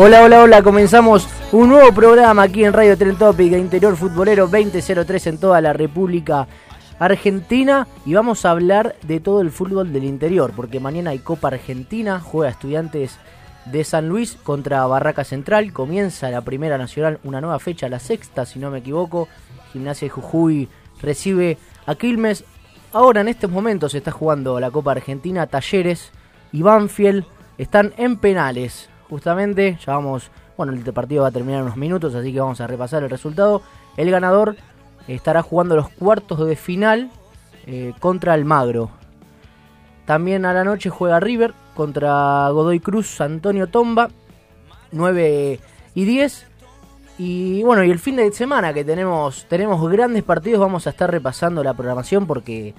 Hola, hola, hola, comenzamos un nuevo programa aquí en Radio Tren Topic, Interior Futbolero 2003 en toda la República Argentina y vamos a hablar de todo el fútbol del interior, porque mañana hay Copa Argentina, juega Estudiantes de San Luis contra Barraca Central, comienza la Primera Nacional, una nueva fecha, la sexta si no me equivoco, Gimnasia de Jujuy recibe a Quilmes, ahora en estos momentos está jugando la Copa Argentina, Talleres y Banfield están en penales, justamente, ya vamos, bueno, el partido va a terminar en unos minutos, así que vamos a repasar el resultado, el ganador estará jugando los cuartos de final eh, contra Almagro. También a la noche juega River contra Godoy Cruz, Antonio Tomba, 9 y 10. Y bueno, y el fin de semana que tenemos, tenemos grandes partidos, vamos a estar repasando la programación porque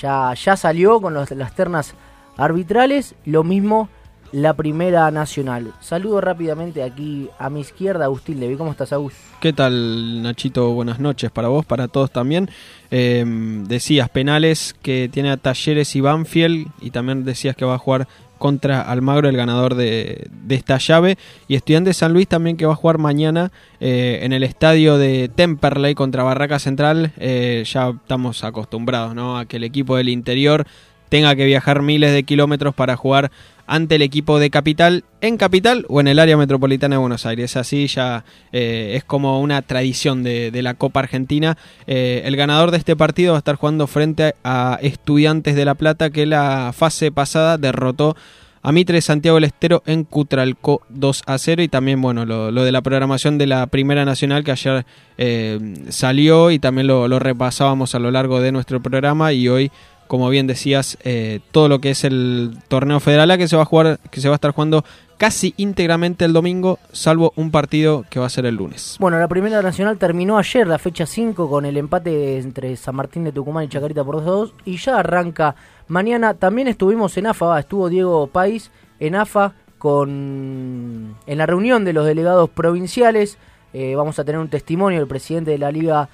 ya, ya salió con las ternas arbitrales, lo mismo la primera nacional. Saludo rápidamente aquí a mi izquierda, Agustín Levi. ¿Cómo estás, Agus? ¿Qué tal, Nachito? Buenas noches para vos, para todos también. Eh, decías penales que tiene a Talleres y Banfield y también decías que va a jugar contra Almagro, el ganador de, de esta llave. Y Estudiantes San Luis también que va a jugar mañana eh, en el estadio de Temperley contra Barraca Central. Eh, ya estamos acostumbrados ¿no? a que el equipo del interior tenga que viajar miles de kilómetros para jugar ante el equipo de Capital, en Capital o en el área metropolitana de Buenos Aires. Así ya eh, es como una tradición de, la Copa Argentina. Eh, el ganador de este partido va a estar jugando frente a Estudiantes de La Plata que la fase pasada derrotó a Mitre Santiago del Estero en Cutralco 2 a 0 y también bueno lo, lo de la programación de la Primera Nacional que ayer eh, salió y también lo, lo repasábamos a lo largo de nuestro programa y hoy como bien decías, eh, todo lo que es el torneo federal A que se va a jugar, que se va a estar jugando casi íntegramente el domingo, salvo un partido que va a ser el lunes. Bueno, la primera nacional terminó ayer, la fecha 5, con el empate entre San Martín de Tucumán y Chacarita por 2 a 2. Y ya arranca mañana. También estuvimos en AFA, estuvo Diego País en AFA con en la reunión de los delegados provinciales. Eh, vamos a tener un testimonio del presidente de la Liga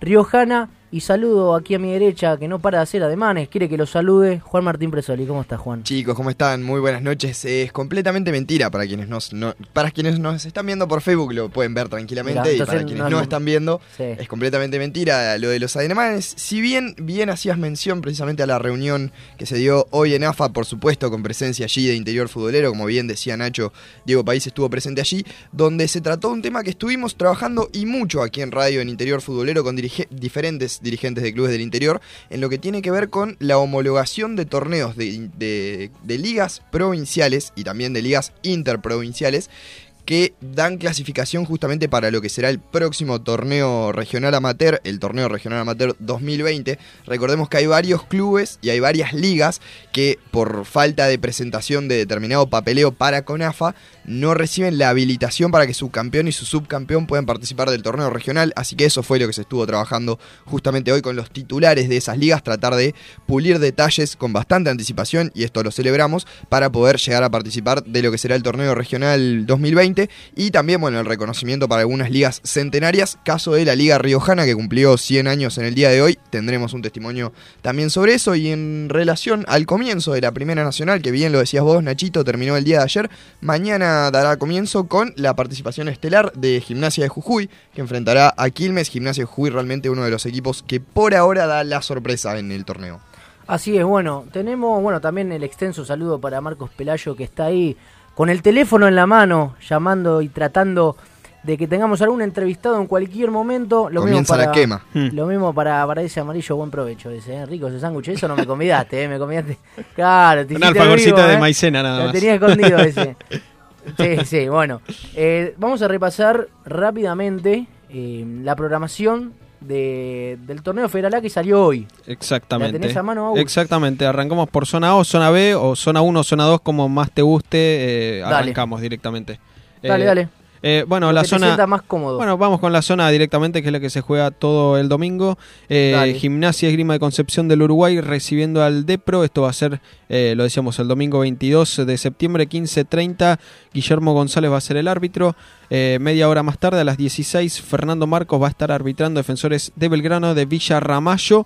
Riojana. Y saludo aquí a mi derecha, que no para de hacer ademanes, quiere que lo salude, Juan Martín Presoli. ¿Cómo estás, Juan? Chicos, ¿cómo están? Muy buenas noches. Es completamente mentira para quienes nos, no- para quienes nos están viendo por Facebook, lo pueden ver tranquilamente. Mirá, y para quienes no- no, están viendo, Sí. es completamente mentira lo de los ademanes. Si bien, bien hacías mención precisamente a la reunión que se dio hoy en AFA, por supuesto, con presencia allí de Interior Futbolero, como bien decía Nacho, Diego País estuvo presente allí, donde se trató un tema que estuvimos trabajando y mucho aquí en radio en Interior Futbolero con diferentes dirigentes de clubes del interior, en lo que tiene que ver con la homologación de torneos de, ligas provinciales y también de ligas interprovinciales que dan clasificación justamente para lo que será el próximo torneo regional amateur, el torneo regional amateur 2020. Recordemos que hay varios clubes y hay varias ligas que por falta de presentación de determinado papeleo para CONAFA no reciben la habilitación para que su campeón y su subcampeón puedan participar del torneo regional, así que eso fue lo que se estuvo trabajando justamente hoy con los titulares de esas ligas, tratar de pulir detalles con bastante anticipación, y esto lo celebramos, para poder llegar a participar de lo que será el torneo regional 2020 y también, bueno, el reconocimiento para algunas ligas centenarias, caso de la Liga Riojana que cumplió 100 años en el día de hoy, tendremos un testimonio también sobre eso. Y en relación al comienzo de la Primera Nacional, que bien lo decías vos, Nachito, terminó el día de ayer, mañana dará comienzo con la participación estelar de Gimnasia de Jujuy, que enfrentará a Quilmes, Gimnasia de Jujuy realmente uno de los equipos que por ahora da la sorpresa en el torneo. Así es, bueno, tenemos bueno también el extenso saludo para Marcos Pelayo que está ahí con el teléfono en la mano, llamando y tratando de que tengamos algún entrevistado en cualquier momento. Lo Comienza mismo la para, quema. Hmm. Lo mismo para, para ese amarillo, buen provecho. Ese, ¿eh? rico ese sándwich. Eso no me convidaste, ¿eh? Me convidaste. Claro, te Un hiciste alfajorcito vivo, de ¿eh? maicena nada Lo más. tenía escondido ese. Sí, sí, bueno. Eh, vamos a repasar rápidamente eh, la programación de- del torneo Federal A que salió hoy. Exactamente. ¿La tenés a mano? Exactamente. Arrancamos por zona O, zona B o zona 1, zona 2, como más te guste. eh, arrancamos directamente. Dale, Eh, dale. Eh, bueno, Lo la que te zona. sienta más cómodo. Bueno, vamos con la zona directamente, que es la que se juega todo el domingo. Eh, Dale. Gimnasia Esgrima de Concepción del Uruguay recibiendo al Depro. Esto va a ser, eh, lo decíamos, el domingo 22 de septiembre, 15.30. Guillermo González va a ser el árbitro. Eh, media hora más tarde, a las 16, Fernando Marcos va a estar arbitrando defensores de Belgrano de Villa Ramallo.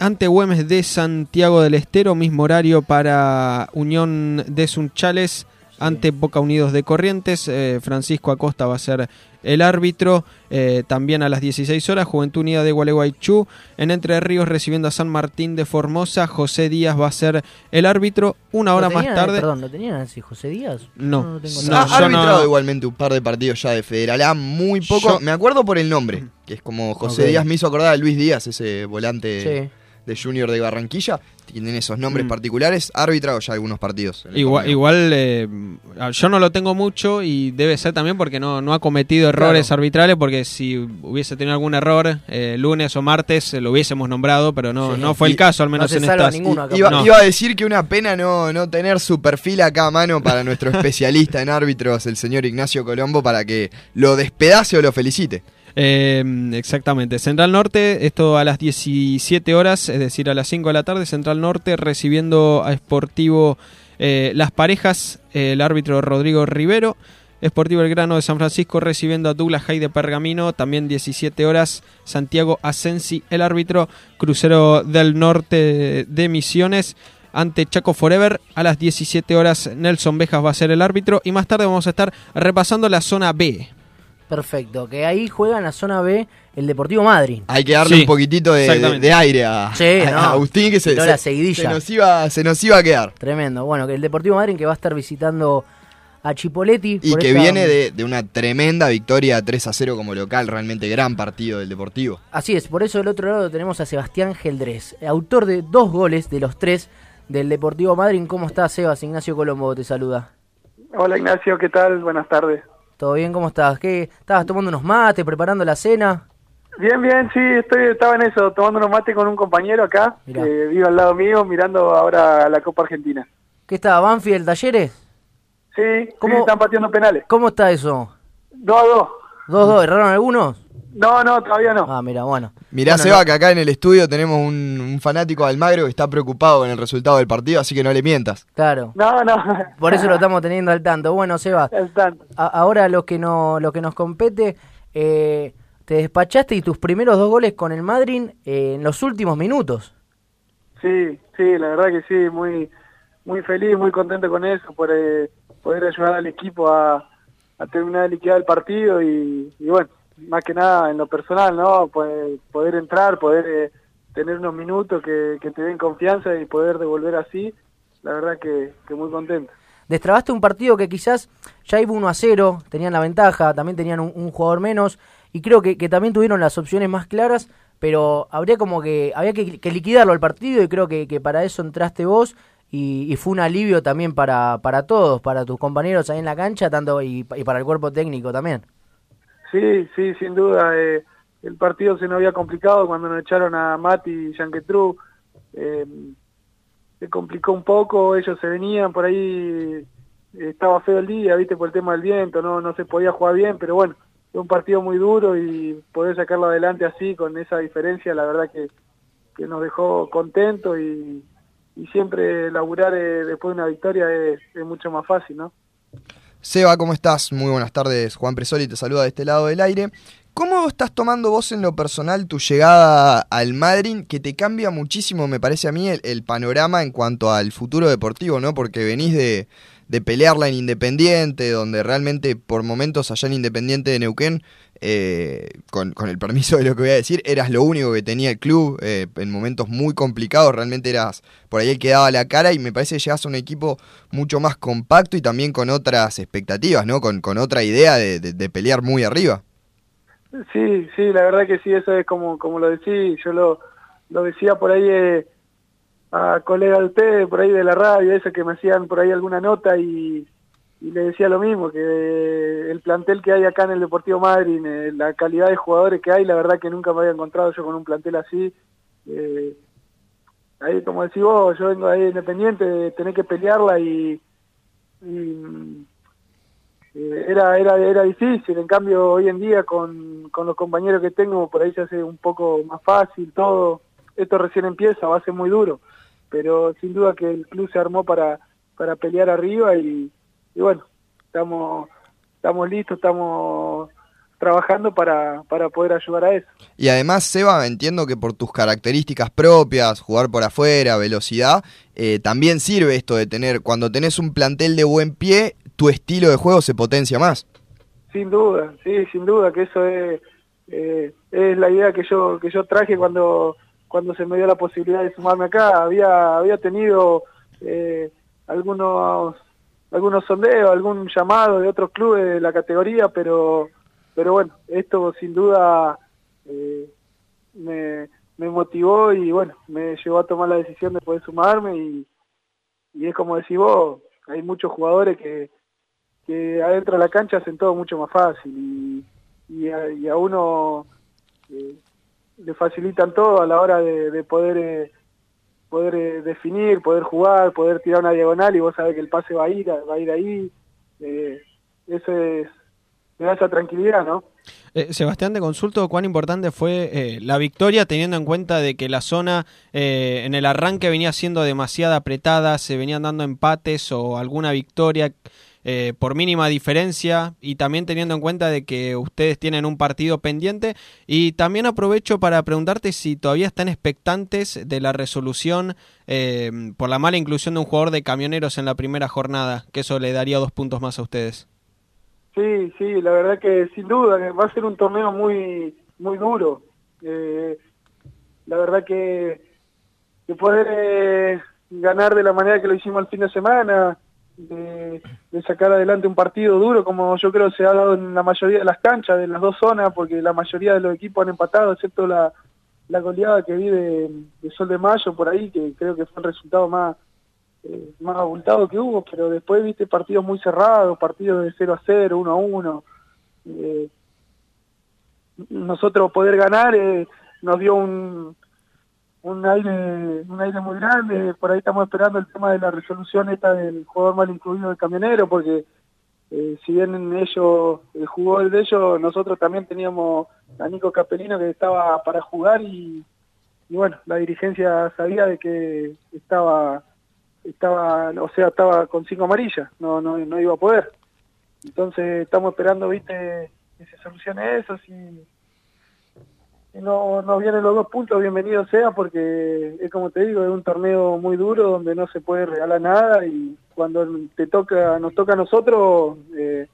Ante Güemes de Santiago del Estero, mismo horario para Unión de Sunchales. Ante Boca Unidos de Corrientes, eh, Francisco Acosta va a ser el árbitro. eh, también a las 16 horas, Juventud Unida de Gualeguaychú. En Entre Ríos recibiendo a San Martín de Formosa, José Díaz va a ser el árbitro. Una ¿Lo hora más tarde. Perdón, ¿lo tenían así José Díaz? No. Yo lo tengo No, ha arbitrado no- igualmente un par de partidos ya de Federal A, muy poco. Yo- Me acuerdo por el nombre, que es como José. Díaz me hizo acordar a Luis Díaz, ese volante Sí. De Junior de Barranquilla. Tienen esos nombres Mm. particulares. Ha arbitrado ya algunos partidos. Igual, igual eh, yo no lo tengo mucho y debe ser también porque no, no ha cometido errores Claro. arbitrales, porque si hubiese tenido algún error eh, lunes o martes eh, lo hubiésemos nombrado, pero no, Sí. no fue Y el caso, al no menos se en salva estas... ninguno acá. Iba, No. iba a decir que una pena no, no tener su perfil acá a mano para nuestro especialista en árbitros, el señor Ignacio Colombo, para que lo despedace o lo felicite. Eh, exactamente. Central Norte, esto a las 17 horas, es decir, a las 5 de la tarde, Central Norte recibiendo a Sportivo eh, Las Parejas, el árbitro Rodrigo Rivero. Sportivo El Grano de San Francisco recibiendo a Douglas Hay de Pergamino, también 17 horas, Santiago Asensi, el árbitro, Crucero del Norte de Misiones. Ante Chaco Forever a las 17 horas Nelson Bejas va a ser el árbitro y más tarde vamos a estar repasando la zona B. Perfecto, que ahí juega en la zona B el Deportivo Madrid. Hay que darle Sí, un poquitito de, de- exactamente. de aire a, Sí, a- no. a Agustín, que se, se- la seguidilla. se nos iba, se nos iba a quedar. Tremendo. Bueno, que el Deportivo Madrid que va a estar visitando a Chipoletti. Y que esta- viene de, de una tremenda victoria 3 a 0 como local, realmente gran partido del Deportivo. Así es, por eso del otro lado tenemos a Sebastián Geldrés, autor de dos goles de los tres del Deportivo Madrid. ¿Cómo estás, Sebas? Ignacio Colombo te saluda. Hola Ignacio, ¿qué tal? Buenas tardes. ¿Todo bien? ¿Cómo estás? ¿Qué? ¿Estabas tomando unos mates, preparando la cena? Bien, bien, sí, estoy, estaba en eso, tomando unos mates con un compañero acá, Mirá. que vive al lado mío, mirando ahora la Copa Argentina. ¿Qué estaba? ¿Banfield, Talleres? Sí, ¿Cómo? sí, están pateando penales. ¿Cómo está eso? Dos a dos. ¿Dos, dos? ¿Erraron algunos? No, no, todavía no. Ah, mira, bueno. Mirá, Bueno, Seba, no- que acá en el estudio tenemos un, un fanático de Almagro que está preocupado con el resultado del partido, así que no le mientas. Claro. No, no. Por eso lo estamos teniendo al tanto. Bueno, Seba, Están. a- ahora lo que, no, lo que nos compete, eh, te despachaste y tus primeros dos goles con el Madrid eh, en los últimos minutos. Sí, sí, la verdad que sí, muy muy feliz, muy contento con eso, por eh, poder ayudar al equipo a, a terminar de liquidar el partido y, y bueno, más que nada en lo personal, ¿no? Poder, poder entrar, poder eh, tener unos minutos que, te den confianza y poder devolver así, la verdad que, muy contento. Destrabaste un partido que quizás ya iba 1 a 0, tenían la ventaja, también tenían un, jugador menos, y creo que, que también tuvieron las opciones más claras, pero habría como que, había que, que liquidarlo al partido, y creo que, que para eso entraste vos, y, fue un alivio también para, para todos, para tus compañeros ahí en la cancha, tanto y para el cuerpo técnico también. Sí, sí, sin duda. eh, el partido se nos había complicado cuando nos echaron a Mati y Yanquetru. Eh, se complicó un poco, ellos se venían por ahí, eh, estaba feo el día, viste, por el tema del viento, no, no se podía jugar bien, pero bueno, fue un partido muy duro y poder sacarlo adelante así, con esa diferencia, la verdad que, que nos dejó contentos y, y siempre laburar eh, después de una victoria es, es mucho más fácil, ¿no? Seba, ¿cómo estás? Muy buenas tardes. Juan Presoli te saluda de este lado del aire. ¿Cómo estás tomando vos en lo personal tu llegada al Madrid, que te cambia muchísimo, me parece a mí, el, el panorama en cuanto al futuro deportivo, ¿no? Porque venís de, de pelearla en Independiente, donde realmente por momentos allá en Independiente de Neuquén eh, con, el permiso de lo que voy a decir, eras lo único que tenía el club eh, en momentos muy complicados, realmente eras por ahí el que daba la cara y me parece que llegas a un equipo mucho más compacto y también con otras expectativas, ¿no? Con, con otra idea de, de, pelear muy arriba. Sí, sí, la verdad que sí, eso es como, como lo decía, yo lo, lo decía por ahí eh, a colegas de ustedes, por ahí de la radio, eso que me hacían por ahí alguna nota y, y le decía lo mismo, que el plantel que hay acá en el Deportivo Madrid, la calidad de jugadores que hay, la verdad que nunca me había encontrado yo con un plantel así. Eh, ahí, como decís vos, yo vengo ahí independiente de tener que pelearla y, y eh, era, era, era difícil, en cambio hoy en día con, con los compañeros que tengo por ahí se hace un poco más fácil todo, esto recién empieza, va a ser muy duro, pero sin duda que el club se armó para, para pelear arriba y, y bueno, estamos, estamos listos, estamos trabajando para, para poder ayudar a eso. Y además, Seba, entiendo que por tus características propias, jugar por afuera, velocidad, eh, también sirve esto de tener, cuando tenés un plantel de buen pie, tu estilo de juego se potencia más. Sin duda, sí, sin duda, que eso es, eh, es la idea que yo, que yo traje cuando, cuando se me dio la posibilidad de sumarme acá. Había, había tenido eh, algunos algunos sondeos, algún llamado de otros clubes de la categoría, pero pero bueno, esto sin duda eh, me, me motivó y bueno, me llevó a tomar la decisión de poder sumarme y, y es como decís vos, hay muchos jugadores que, que adentro de la cancha hacen todo mucho más fácil y, y, a, y a uno eh, le facilitan todo a la hora de, de poder eh, poder eh, definir, poder jugar, poder tirar una diagonal y vos sabés que el pase va a ir, va a ir ahí. Eh, eso es, me da esa tranquilidad, ¿no? Eh, Sebastián, de consulto, ¿cuán importante fue eh, la victoria teniendo en cuenta de que la zona eh, en el arranque venía siendo demasiado apretada, se venían dando empates o alguna victoria eh, por mínima diferencia y también teniendo en cuenta de que ustedes tienen un partido pendiente y también aprovecho para preguntarte si todavía están expectantes de la resolución eh, por la mala inclusión de un jugador de camioneros en la primera jornada, que eso le daría dos puntos más a ustedes. Sí, sí, la verdad que sin duda va a ser un torneo muy muy duro. Eh, la verdad que, que poder eh, ganar de la manera que lo hicimos el fin de semana, de, sacar adelante un partido duro, como yo creo se ha dado en la mayoría de las canchas, de las dos zonas, porque la mayoría de los equipos han empatado, excepto la, la goleada que vi de, de Sol de Mayo por ahí, que creo que fue el resultado más eh, más abultado que hubo, pero después viste partidos muy cerrados, partidos de 0 a 0, 1 a 1. Eh, nosotros poder ganar eh, nos dio un, un aire un aire muy grande, por ahí estamos esperando el tema de la resolución esta del jugador mal incluido del camionero, porque eh, si bien ellos jugó el de ellos, nosotros también teníamos a Nico Capelino que estaba para jugar y, y bueno, la dirigencia sabía de que estaba estaba, o sea, estaba con cinco amarillas, no, no, no iba a poder. Entonces estamos esperando, viste, que se solucione eso, si, si no, no vienen los dos puntos, bienvenido sea, porque es como te digo, es un torneo muy duro donde no se puede regalar nada y cuando te toca, nos toca a nosotros, eh,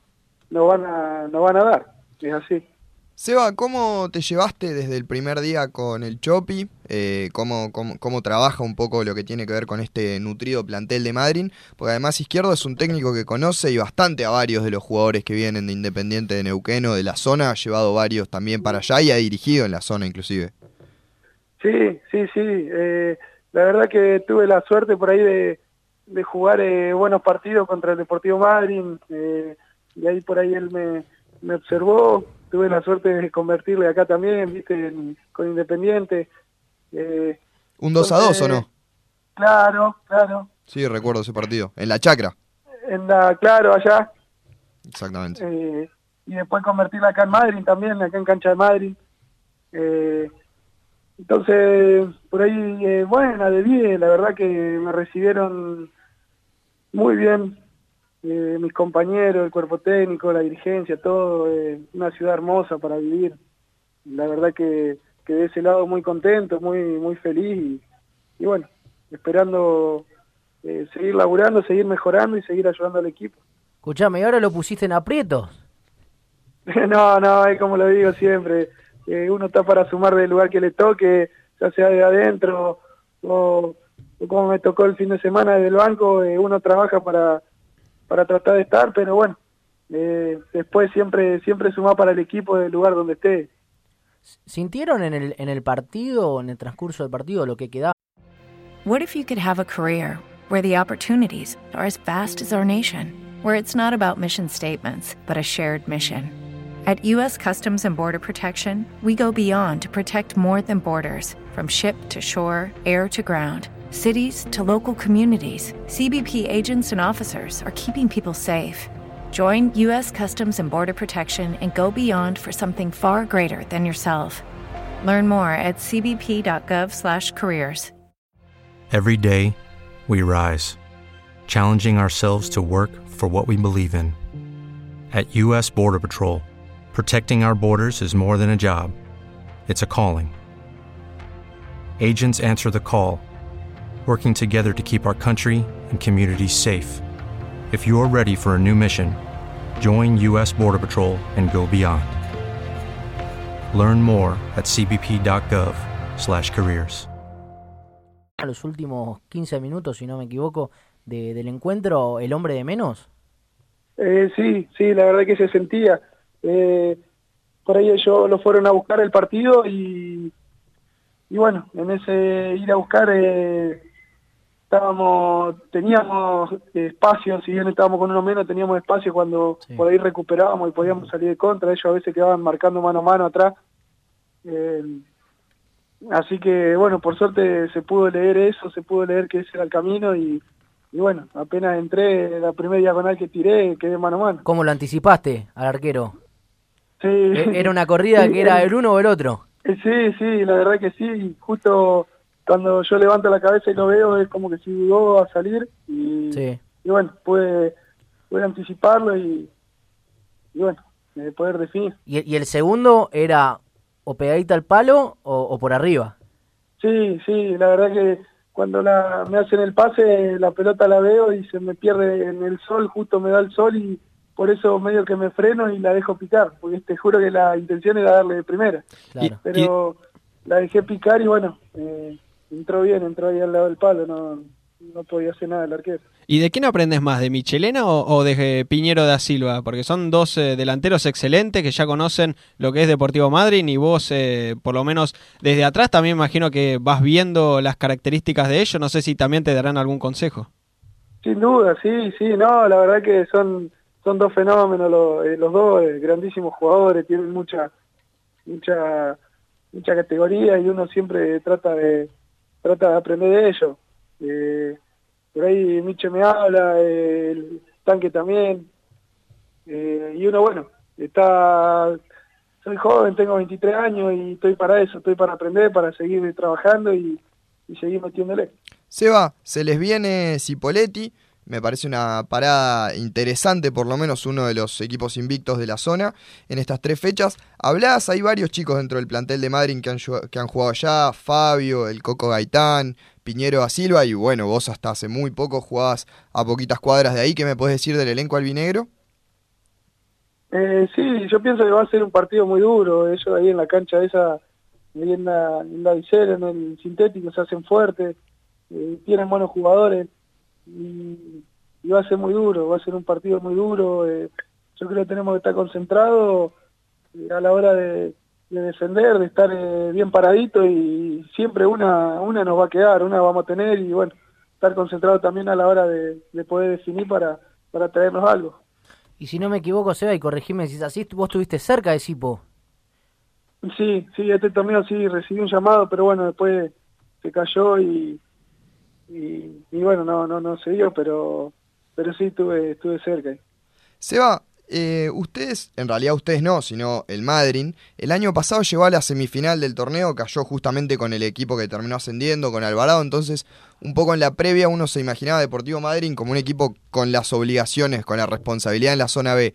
nos van a, nos van a dar, es así. Seba, ¿cómo te llevaste desde el primer día con el Chopi? Eh, ¿cómo, cómo, cómo, trabaja un poco lo que tiene que ver con este nutrido plantel de Madrid? Porque además Izquierdo es un técnico que conoce y bastante a varios de los jugadores que vienen de Independiente de Neuquén o de la zona. Ha llevado varios también para allá y ha dirigido en la zona inclusive. Sí, sí, sí. Eh, la verdad que tuve la suerte por ahí de, de jugar eh, buenos partidos contra el Deportivo Madrid. Eh, y ahí por ahí él me, me observó, tuve la suerte de convertirle acá también, viste, en, con Independiente. Eh, ¿Un 2 a 2 o no? Claro, claro. Sí, recuerdo ese partido. En la chacra. En la, claro, allá. Exactamente. Eh, y después convertirla acá en Madrid también, acá en Cancha de Madrid. Eh, entonces, por ahí, eh, buena, de bien, la verdad que me recibieron muy bien, eh, mis compañeros, el cuerpo técnico, la dirigencia, todo, eh, una ciudad hermosa para vivir. La verdad que, que de ese lado muy contento, muy muy feliz y, y bueno, esperando eh, seguir laburando, seguir mejorando y seguir ayudando al equipo. Escuchame, ¿y ahora lo pusiste en aprietos? No, no, es como lo digo siempre, eh, uno está para sumar del lugar que le toque, ya sea de adentro o, o como me tocó el fin de semana desde el banco, eh, uno trabaja para, para tratar de estar, pero bueno, eh, después siempre siempre suma para el equipo del lugar donde esté. ¿Sintieron en el, en el partido, en el transcurso del partido, lo que quedaba? What if you could have a career where the opportunities are as vast as our nation, where it's not about mission statements, but a shared mission? At U.S. Customs and Border Protection, we go beyond to protect more than borders from ship to shore, air to ground, cities to local communities. CBP agents and officers are keeping people safe. Join U.S. Customs and Border Protection and go beyond for something far greater than yourself. Learn more at cbp.gov/careers. Every day, we rise, challenging ourselves to work for what we believe in. At U.S. Border Patrol, protecting our borders is more than a job, it's a calling. Agents answer the call, working together to keep our country and communities safe. If you're ready for a new mission, join U.S. Border Patrol and go beyond. Learn more at cbp.gov/careers. A los últimos 15 minutos, si no me equivoco, de- del encuentro, el hombre de menos. Eh, sí, sí, la verdad que se sentía. Eh, por ahí ellos lo fueron a buscar el partido y, y bueno, en ese ir a buscar eh, estábamos, teníamos espacio, si bien estábamos con uno menos, teníamos espacio cuando Sí. por ahí recuperábamos y podíamos salir de contra. Ellos a veces quedaban marcando mano a mano atrás. Eh, así que bueno, por suerte se pudo leer eso, se pudo leer que ese era el camino y, y bueno, apenas entré, la primera diagonal que tiré, quedé mano a mano. ¿Cómo lo anticipaste al arquero? Sí. E- ¿Era una corrida que era eh, el uno o el otro? eh, Sí, sí, la verdad que sí. Justo cuando yo levanto la cabeza y lo veo, es como que si dudó a salir. Y, Sí. y bueno, pude, pude anticiparlo y, y bueno, eh, poder definir. ¿Y, y el segundo era o pegadita al palo o, o por arriba? Sí, sí, la verdad que cuando la, me hacen el pase, la pelota la veo y se me pierde en el sol, justo me da el sol y por eso medio que me freno y la dejo picar, porque te juro que la intención era darle de primera. Claro. pero la dejé picar y bueno, eh, entró bien, entró ahí al lado del palo, no, no podía hacer nada el arquero. ¿Y de quién aprendes más? ¿De Michelena o, o de eh, Piñero da Silva? Porque son dos eh, delanteros excelentes que ya conocen lo que es Deportivo Madrid y vos, eh, por lo menos desde atrás, también imagino que vas viendo las características de ellos. No sé si también te darán algún consejo. Sin duda, sí, sí, no, la verdad que son son dos fenómenos los, eh, los dos, grandísimos jugadores, tienen mucha mucha mucha categoría y uno siempre trata de trata de aprender de ellos. Eh, por ahí Miche me habla, eh, el tanque también, eh, y uno bueno, está soy joven, tengo 23 años y estoy para eso, estoy para aprender, para seguir trabajando y, y seguir metiéndole. Seba, se les viene Cipoletti. Me parece una parada interesante, por lo menos uno de los equipos invictos de la zona en estas tres fechas. Hablás, hay varios chicos dentro del plantel de Madrid que han, que han jugado ya, Fabio, el Coco Gaitán, Piñero da Silva, y bueno, vos hasta hace muy poco jugabas a poquitas cuadras de ahí. ¿Qué me podés decir del elenco albinegro? Eh, sí, yo pienso que va a ser un partido muy duro. Ellos ahí en la cancha esa, ahí en la, en visera, en el sintético, se hacen fuertes, eh, tienen buenos jugadores y, y va a ser muy duro, va a ser un partido muy duro. eh, yo creo que tenemos que estar concentrados eh, a la hora de, de defender, de estar eh, bien paradito y siempre una, una nos va a quedar, una vamos a tener y bueno, estar concentrado también a la hora de, de poder definir para, para traernos algo. Y si no me equivoco, Seba, y corregime si es así, vos estuviste cerca de Sipo. Sí, sí, este torneo sí recibí un llamado, pero bueno, después se cayó y, y, y bueno, no, no, no se dio, pero, pero sí estuve, estuve cerca. Seba, eh, ustedes, en realidad ustedes no, sino el Madrid, el año pasado llegó a la semifinal del torneo, cayó justamente con el equipo que terminó ascendiendo, con Alvarado, entonces un poco en la previa uno se imaginaba a Deportivo Madrid como un equipo con las obligaciones, con la responsabilidad en la zona B.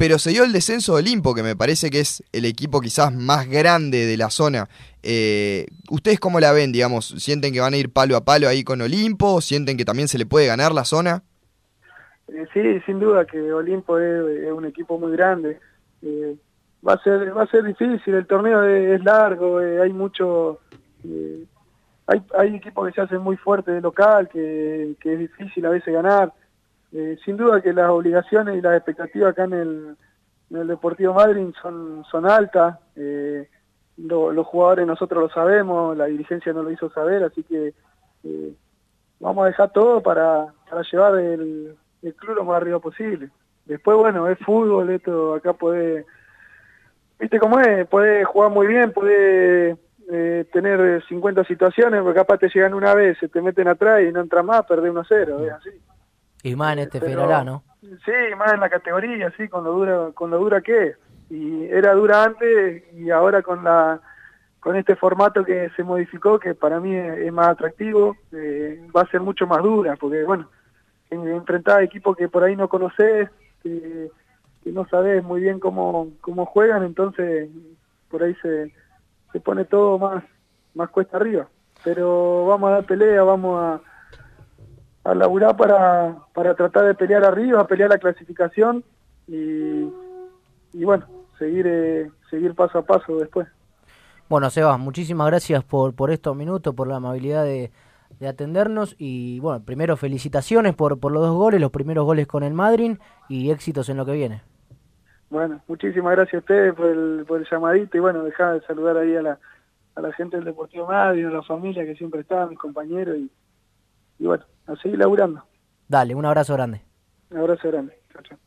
Pero se dio el descenso del Olimpo, que me parece que es el equipo quizás más grande de la zona. Eh, ¿Ustedes cómo la ven, digamos? ¿Sienten que van a ir palo a palo ahí con Olimpo? ¿Sienten que también se le puede ganar la zona? Eh, sí, sin duda que Olimpo es, un equipo muy grande. eh, va a ser va a ser difícil, el torneo es, largo, eh, hay mucho... hay, equipos que se hacen muy fuertes de local, que es difícil a veces ganar. Eh, sin duda que las obligaciones y las expectativas acá en el, en el Deportivo Madrid son, son altas. Eh, lo- los jugadores nosotros lo sabemos, la dirigencia nos lo hizo saber, así que eh, vamos a dejar todo para, para llevar el, el club lo más arriba posible. Después, bueno, es fútbol, esto acá puede, viste cómo es, puede jugar muy bien, puede eh, tener 50 situaciones, porque capaz te llegan una vez, se te meten atrás y no entra más, perdés 1-0, es así. Y más en este Pero- ¿no? Sí, más en la categoría, sí, con lo dura, con lo dura que es. Y era dura antes y ahora con la con este formato que se modificó, que para mí es, es más atractivo, eh, va a ser mucho más dura, porque bueno, en- enfrentar a equipos que por ahí no conoces, que, que no sabes muy bien cómo, cómo juegan, entonces por ahí se, se pone todo más, más cuesta arriba. Pero vamos a dar pelea, vamos a, a laburar para, para tratar de pelear arriba, pelear la clasificación y, y bueno, seguir eh, seguir paso a paso después. Bueno, Sebas, muchísimas gracias por, por estos minutos, por la amabilidad de, de atendernos y bueno, primero felicitaciones por, por los dos goles, los primeros goles con el Madrid y éxitos en lo que viene. Bueno, muchísimas gracias a ustedes por el, por el llamadito y bueno, dejá de saludar ahí a la, a la gente del Deportivo Madrid, a la familia que siempre está, a mis compañeros y, y bueno, a seguir laburando. Dale, un abrazo grande. Un abrazo grande. Chao, chao.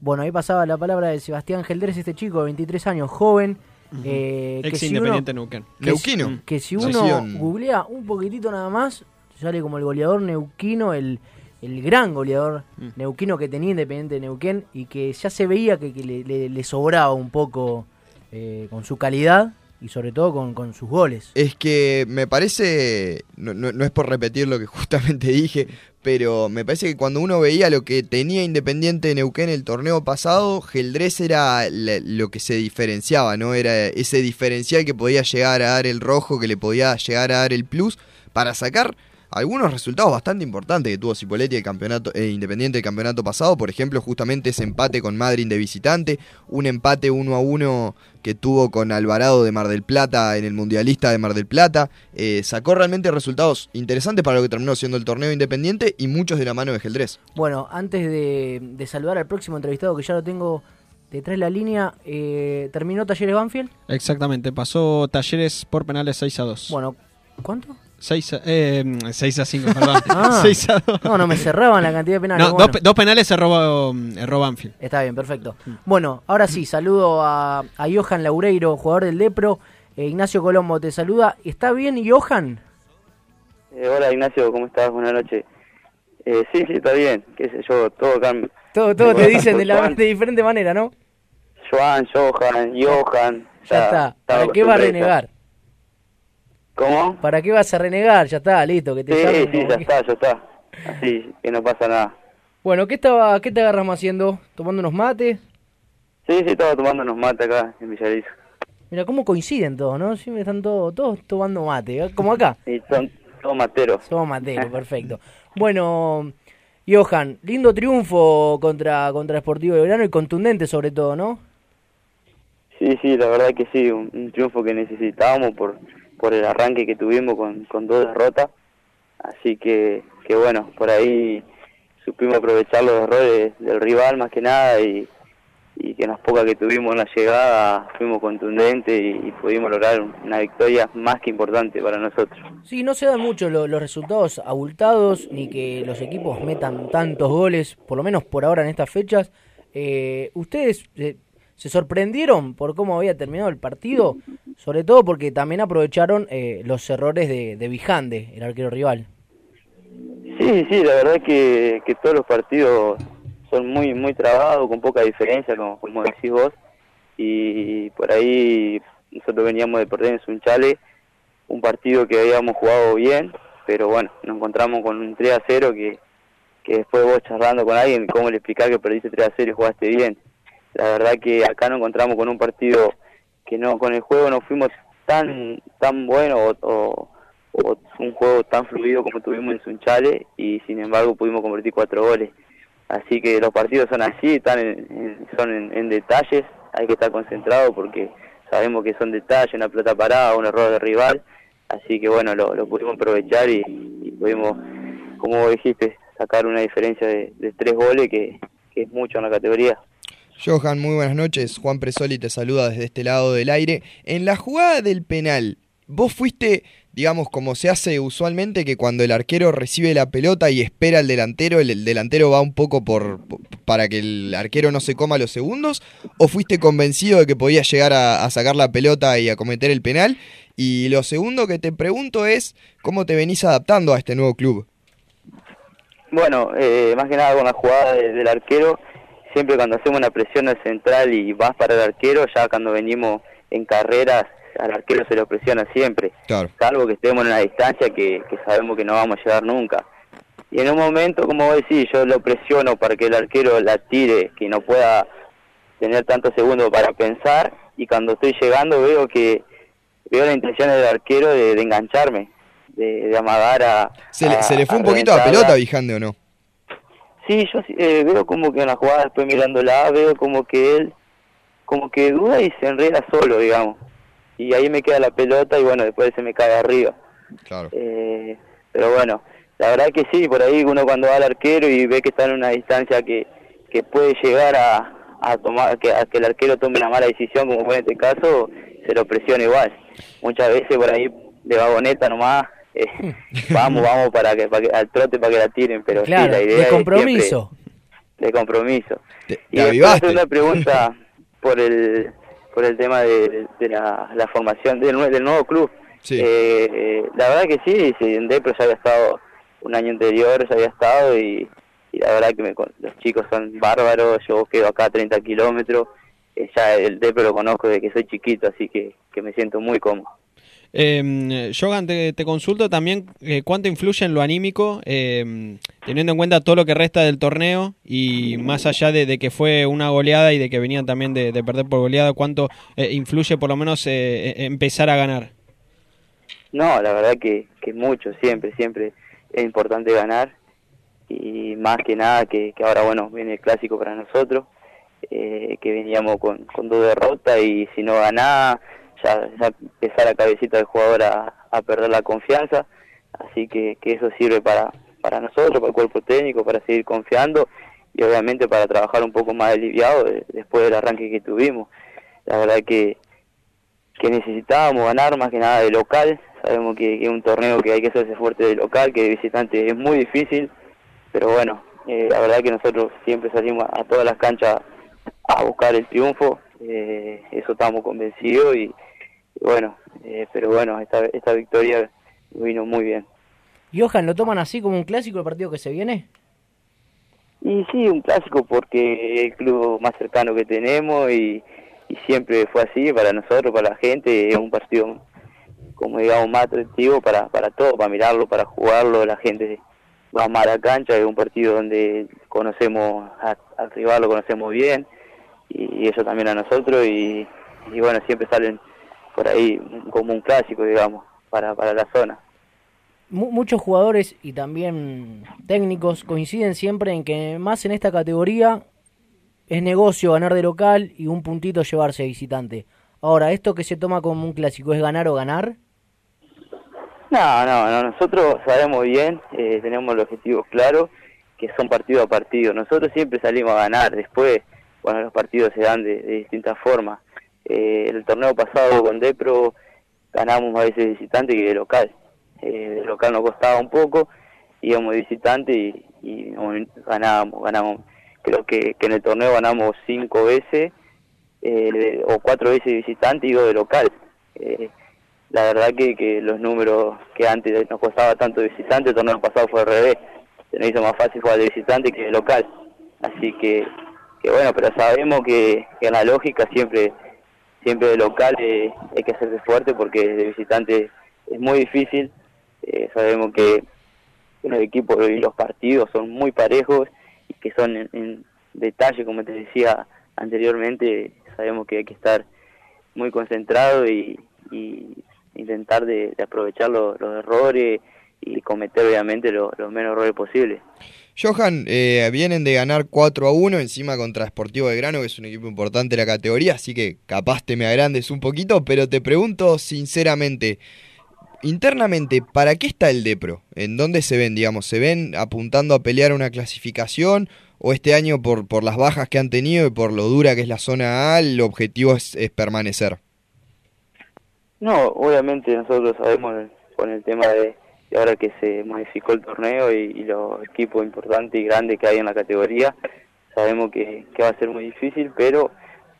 Bueno, ahí pasaba la palabra de Sebastián Geldres, este chico de 23 años, joven, eh, que Ex si Independiente uno, Neuquén. que Neuquino. si- que si uno googlea un poquitito nada más, sale como el goleador neuquino, el, el gran goleador Mm. neuquino que tenía Independiente de Neuquén y que ya se veía que, que le, le- le sobraba un poco eh, con su calidad y sobre todo con, con sus goles. Es que me parece, no, no- no es por repetir lo que justamente dije, pero me parece que cuando uno veía lo que tenía Independiente de Neuquén el torneo pasado, Geldrés era lo que se diferenciaba, ¿no? Era ese diferencial que podía llegar a dar el rojo, que le podía llegar a dar el plus, para sacar algunos resultados bastante importantes que tuvo Cipoletti el campeonato eh, Independiente el campeonato pasado, por ejemplo, justamente ese empate con Madrid de visitante, un empate 1 a 1 que tuvo con Alvarado de Mar del Plata en el Mundialista de Mar del Plata, eh, sacó realmente resultados interesantes para lo que terminó siendo el torneo Independiente y muchos de la mano de Geldrés. Bueno, antes de, de saludar al próximo entrevistado que ya lo tengo detrás de la línea, eh, ¿terminó Talleres Banfield? Exactamente, pasó Talleres por penales 6 a 2. Bueno, ¿cuánto? 6 a, eh, 6 a 5, perdón. Ah. 6 a 2. No, no me cerraban la cantidad de penales. No, bueno. dos, dos penales se robó, erró Banfield. Está bien, perfecto. Bueno, ahora sí, saludo a, a Johan Laureiro, jugador del Depro. Eh, Ignacio Colombo te saluda. ¿Está bien, Johan? Eh, hola Ignacio, ¿cómo estás? Buenas noches. Eh, sí, sí, está bien. Qué sé yo, todo acá. Todo, todo te dicen de, la, de diferente manera, ¿no? Joan, Johan, Johan. Ya está. ¿Para qué va a renegar? ¿Cómo? ¿Para qué vas a renegar? Ya está, listo, que te Sí, sí, ya que- está, ya está. Así, que no pasa nada. Bueno, ¿qué, estaba, ¿qué te agarramos haciendo? ¿Tomando unos mates? Sí, sí, estaba tomando unos mates acá en Villarizo. Mira, cómo coinciden todos, ¿no? Siempre están todos, todos tomando mate, ¿eh? como acá. Y son todos materos. Somos materos, perfecto. Bueno, Johan, lindo triunfo contra, contra Sportivo Belgrano y contundente sobre todo, ¿no? Sí, sí, la verdad que sí, un, un triunfo que necesitábamos por, por el arranque que tuvimos con, con dos derrotas. Así que, que bueno, por ahí supimos aprovechar los errores del rival más que nada y, y que en las pocas que tuvimos en la llegada fuimos contundentes y, pudimos lograr una victoria más que importante para nosotros. Sí, no se dan mucho lo- los resultados abultados ni que los equipos metan tantos goles, por lo menos por ahora en estas fechas. Eh, ¿Ustedes eh, se sorprendieron por cómo había terminado el partido? Sobre todo porque también aprovecharon eh, los errores de, de Bijande, el arquero rival. Sí, sí, la verdad que, que todos los partidos son muy muy trabados, con poca diferencia, como, como decís vos. Y por ahí nosotros veníamos de perder en Sunchale, un partido que habíamos jugado bien, pero bueno, nos encontramos con un 3 a 0 que, que después vos charlando con alguien, cómo le explicar que perdiste 3 a 0 y jugaste bien. La verdad que acá nos encontramos con un partido que no con el juego no fuimos tan tan bueno o, un juego tan fluido como tuvimos en Sunchale y sin embargo pudimos convertir cuatro goles. Así que los partidos son así, están en, son en, detalles, hay que estar concentrado porque sabemos que son detalles, una pelota parada, un error de rival, así que bueno, lo, pudimos aprovechar y, pudimos, como dijiste, sacar una diferencia de, tres goles que es mucho en la categoría. Johan, muy buenas noches. Juan Presoli te saluda desde este lado del aire. En la jugada del penal, vos fuiste, digamos, como se hace usualmente, que cuando el arquero recibe la pelota y espera al delantero, el, el delantero va un poco por, para que el arquero no se coma los segundos, o fuiste convencido de que podías llegar a, sacar la pelota y a cometer el penal. Y lo segundo que te pregunto es, ¿cómo te venís adaptando a este nuevo club? Bueno, eh, más que nada con la jugada de- del arquero, siempre cuando hacemos una presión al central y vas para el arquero, ya cuando venimos en carreras, al arquero se lo presiona siempre, Claro. salvo que estemos en una distancia que, que sabemos que no vamos a llegar nunca. Y en un momento, como vos decís, yo lo presiono para que el arquero la tire, que no pueda tener tantos segundos para pensar, y cuando estoy llegando veo que veo la intención del arquero de, de engancharme, de, de amagar a... ¿Se le, a- se le fue a un poquito la reventarla. pelota a Vijande o no? Sí, yo sí, eh, veo como que en la jugada, después mirándola, veo como que él, como que duda y se enreda solo, digamos. Y ahí me queda la pelota y bueno, después se me cae arriba. Claro. Eh, pero bueno, la verdad que sí, por ahí uno cuando va al arquero y ve que está en una distancia que, que puede llegar a, a tomar, que, a que el arquero tome una mala decisión, como fue en este caso, se lo presiona igual. Muchas veces por ahí de vagoneta nomás, eh, vamos, vamos para que, para que al trote para que la tiren, pero sí, Claro, la idea de compromiso. siempre de compromiso. Te, Y te después una pregunta por el por el tema de, de la, la formación del, del nuevo club. Sí. Eh, eh, la verdad que sí, sí, en Depro ya había estado un año anterior, ya había estado y, y la verdad que me con- los chicos son bárbaros, yo quedo acá a 30 kilómetros, eh, ya el Depro lo conozco desde que soy chiquito, así que, que me siento muy cómodo. Eh, Jogan, te, te consulto también eh, cuánto influye en lo anímico, eh, teniendo en cuenta todo lo que resta del torneo y más allá de, que fue una goleada y de que venían también de, de perder por goleada, cuánto eh, influye por lo menos eh, eh, empezar a ganar. No, la verdad que, que mucho, siempre, siempre es importante ganar y más que nada que, ahora, bueno, viene el clásico para nosotros, que veníamos con, con dos derrotas y si no ganaba, ya, ya empezar la cabecita del jugador a, perder la confianza, así que, que eso sirve para, para nosotros, para el cuerpo técnico, para seguir confiando y obviamente para trabajar un poco más aliviado de- después del arranque que tuvimos. La verdad que, que necesitábamos ganar más que nada de local. Sabemos que, es un torneo que hay que hacerse fuerte de local, que de visitante es muy difícil, pero bueno, eh, la verdad que nosotros siempre salimos a todas las canchas a buscar el triunfo, eh, eso estamos convencidos y bueno, eh, pero bueno, esta, esta victoria vino muy bien. Johan, ¿lo toman así como un clásico el partido que se viene? Y sí, un clásico porque es el club más cercano que tenemos y, y siempre fue así para nosotros, para la gente, es un partido como digamos más atractivo para, para todos, para mirarlo, para jugarlo, la gente va más a la cancha, es un partido donde conocemos a- al rival, lo conocemos bien y, y eso también a nosotros y, y bueno, siempre salen por ahí como un clásico, digamos, para, para la zona. Mu- muchos jugadores y también técnicos coinciden siempre en que más en esta categoría es negocio ganar de local y un puntito llevarse de visitante. Ahora, ¿esto que se toma como un clásico es ganar o ganar? No, no, no, nosotros sabemos bien, eh, tenemos los objetivos claros, que son partido a partido. Nosotros siempre salimos a ganar, después, bueno, los partidos se dan de, de distintas formas. Eh, el torneo pasado con Depro ganamos más veces visitante que de local. Eh, de local nos costaba un poco, íbamos de visitante y, y ganábamos, ganamos. Creo que, que en el torneo ganamos cinco veces, eh, o cuatro veces visitante y dos de local. Eh, la verdad que, que los números que antes nos costaba tanto de visitante, el torneo pasado fue al revés. Se nos hizo más fácil jugar de visitante que de local. Así que, bueno, pero sabemos que en la lógica siempre siempre de local eh, hay que hacerse fuerte porque de visitante es muy difícil. Eh, sabemos que los equipos y los partidos son muy parejos y que son en, en detalle, como te decía anteriormente, sabemos que hay que estar muy concentrado y, y intentar de, aprovechar lo- los errores y cometer obviamente lo- los menos errores posibles. Johan, eh, vienen de ganar 4 a 1 encima contra Sportivo Belgrano, que es un equipo importante de la categoría, así que capaz te me agrandes un poquito, pero te pregunto sinceramente, internamente, ¿para qué está el Depro? ¿En dónde se ven, digamos? ¿Se ven apuntando a pelear una clasificación? ¿O este año, por, por las bajas que han tenido y por lo dura que es la zona A, el objetivo es, es permanecer? No, obviamente nosotros sabemos con el tema de, ahora que se modificó el torneo y, y los equipos importantes y grandes que hay en la categoría, sabemos que, que va a ser muy difícil, pero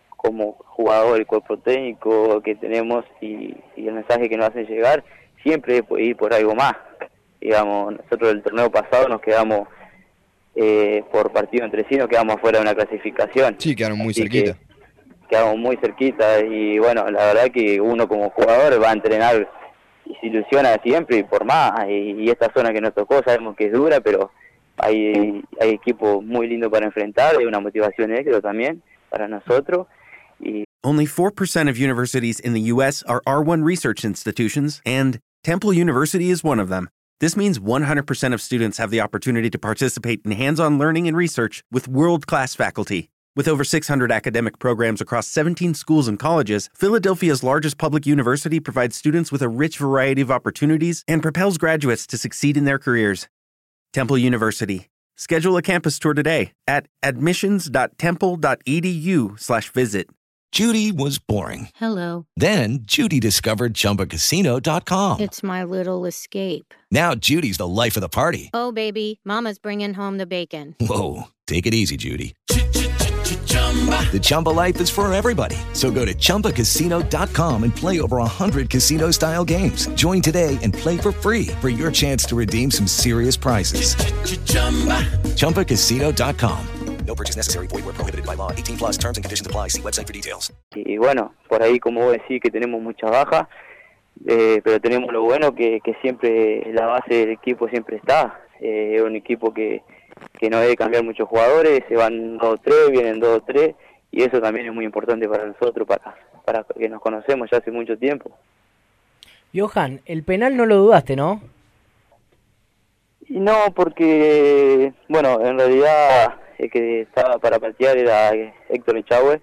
como jugador, el cuerpo técnico que tenemos y, y el mensaje que nos hacen llegar, siempre es ir por algo más. Digamos, nosotros el torneo pasado nos quedamos eh, por partido entre sí, nos quedamos fuera de una clasificación. Sí, quedaron muy Así cerquita. que quedamos muy cerquita y bueno, la verdad que uno como jugador va a entrenar ilusiona siempre y por más. Y, y esta zona que nos tocó sabemos que es dura, pero hay, hay equipos muy lindos para enfrentar, hay una motivación extra también para nosotros. Y Only 4% of universities in the U.S. are R1 research institutions, and Temple University is one of them. This means 100% of students have the opportunity to participate in hands on learning and research with world class faculty. With over 600 academic programs across 17 schools and colleges, Philadelphia's largest public university provides students with a rich variety of opportunities and propels graduates to succeed in their careers. Temple University. Schedule a campus tour today at admissions.temple.edu/visit. Judy was boring. Hello. Then Judy discovered ChumbaCasino.com. It's my little escape. Now Judy's the life of the party. Oh, baby, Mama's bringing home the bacon. Whoa, take it easy, Judy. The Chumba life is for everybody. So go to ChumbaCasino.com and play over 100 casino style games. Join today and play for free for your chance to redeem some serious prizes. ChumbaCasino.com. No purchase necessary. Void where prohibited by law. 18 plus terms and conditions apply. See website for details. y bueno, por ahí como vos decís que tenemos mucha baja, eh, pero tenemos lo bueno que, que siempre la base del equipo siempre está. Eh, es un equipo que, que no debe cambiar muchos jugadores, se van dos o tres, vienen dos o tres, y eso también es muy importante para nosotros, para, para que nos conocemos ya hace mucho tiempo. Johan, el penal no lo dudaste, ¿no? No, porque, bueno, en realidad el que estaba para patear era Héctor Echagüe,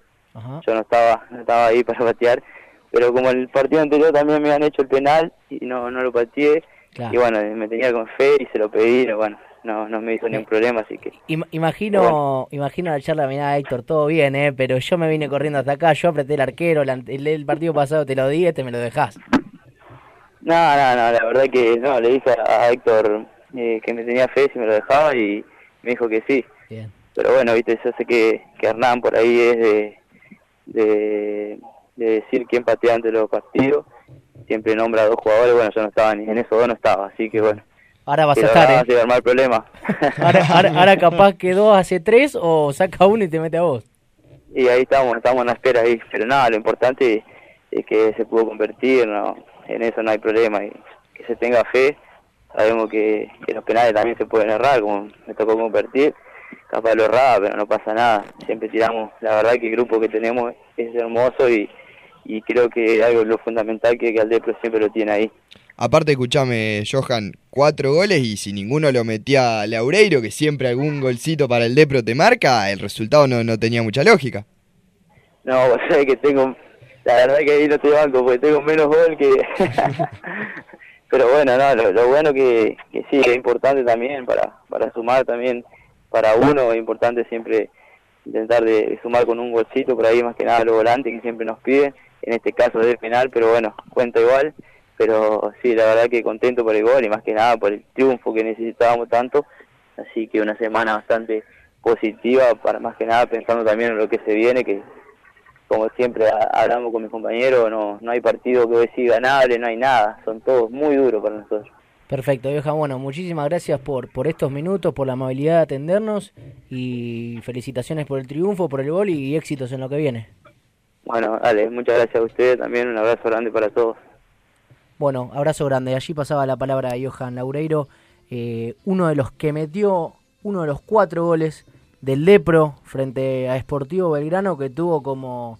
yo no estaba, no estaba ahí para patear, pero como el partido anterior también me han hecho el penal y no, no lo pateé, Claro. y bueno, me tenía con fe y se lo pedí, y bueno, no, no me hizo ningún problema, así que... Im- imagino, imagino la charla, mirá Héctor, todo bien, ¿eh? pero yo me vine corriendo hasta acá, yo apreté el arquero, el, el partido pasado te lo di, este me lo dejás. No, no, no, la verdad que no, le dije a Héctor eh, que me tenía fe si me lo dejaba y me dijo que sí. Bien. Pero bueno, viste, yo sé que, que Hernán por ahí es de, de, de decir quién patea ante los partidos. Siempre nombra a dos jugadores, bueno, yo no estaba ni en eso, dos no estaba, así que bueno. Ahora vas a estar, verdad ¿eh? va a armar problema. Ahora, ahora, ahora capaz que dos hace tres o saca uno y te mete a vos. Y ahí estamos, estamos en la espera ahí. Pero nada, lo importante es que se pudo convertir, no, en eso no hay problema. Y que se tenga fe, sabemos que, que los penales también se pueden errar, como me tocó convertir. Capaz lo erraba, pero no pasa nada. Siempre tiramos, la verdad que el grupo que tenemos es hermoso y, y creo que algo lo fundamental que, que Aldepro siempre lo tiene ahí. Aparte, escuchame, Johan, cuatro goles y si ninguno lo metía Laureiro, que siempre algún golcito para el Depro te marca, el resultado no, no tenía mucha lógica. No, vos sabés que tengo, la verdad que ahí no te banco porque tengo menos gol que... Pero bueno, no, lo, lo bueno que, que sí, es importante también para, para sumar también, para uno es importante siempre intentar de, de sumar con un golcito, por ahí más que nada los volantes que siempre nos piden, en este caso de penal, pero bueno, cuenta igual. Pero sí, la verdad que contento por el gol y más que nada por el triunfo que necesitábamos tanto. Así que una semana bastante positiva, para más que nada pensando también en lo que se viene, que como siempre ha- hablamos con mis compañeros, no, no hay partido que decir ganable, no hay nada, son todos muy duros para nosotros. Perfecto, Johan. Bueno, muchísimas gracias por, por estos minutos, por la amabilidad de atendernos y felicitaciones por el triunfo, por el gol y éxitos en lo que viene. Bueno, dale, muchas gracias a ustedes también, un abrazo grande para todos. Bueno, abrazo grande. Allí pasaba la palabra de Johan Laureiro, eh, uno de los que metió uno de los cuatro goles del Lepro frente a Sportivo Belgrano, que tuvo como,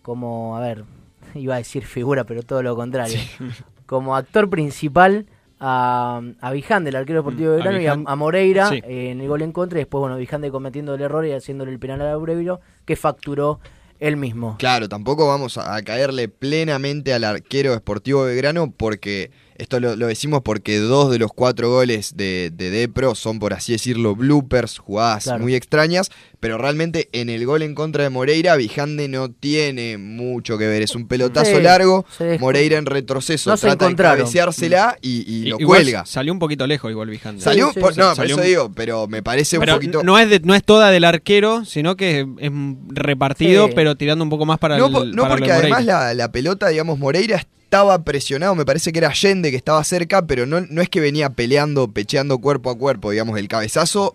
como, a ver, iba a decir figura, pero todo lo contrario, como actor principal a, a Vijande, el arquero deportivo de Mm, a Belgrano, y a, a Moreira Sí. eh, en el gol en contra. Y después, bueno, Vijande cometiendo el error y haciéndole el penal a Laureiro, que facturó él mismo. Claro, tampoco vamos a, caerle plenamente al arquero Sportivo Belgrano porque esto lo, lo decimos porque dos de los cuatro goles de, de Depro son, por así decirlo, bloopers, jugadas Claro. muy extrañas, pero realmente en el gol en contra de Moreira, Vijande no tiene mucho que ver. Es un pelotazo Sí, largo, Moreira en retroceso, No trata de cabeceársela y, y lo igual cuelga. Salió un poquito lejos igual Vijande. Salió, Sí, sí, por- sí. no, por eso un- digo, pero me parece Pero un poquito... no es de- no es toda del arquero, sino que es repartido, Sí. pero tirando un poco más para No, el no para porque además la pelota, digamos, Moreira estaba presionado, me parece que era Allende que estaba cerca, pero no, no es que venía peleando, pecheando cuerpo a cuerpo, digamos, el cabezazo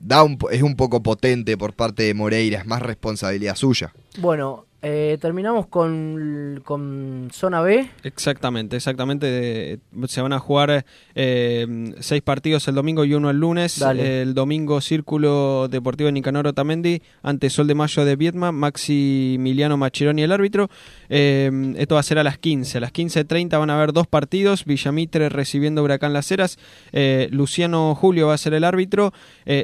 da un, es un poco potente por parte de Moreira, es más responsabilidad suya. Bueno, eh, terminamos con, con zona B. Exactamente, exactamente. se van a jugar eh, seis partidos el domingo y uno el lunes. Dale. El domingo Círculo Deportivo de Nicanor Otamendi ante Sol de Mayo de Vietma, Maximiliano Machironi el árbitro. Eh, esto va a ser a las 15. A las 15.30 van a haber dos partidos. Villamitre recibiendo Huracán Las Heras. Eh, Luciano Julio va a ser el árbitro.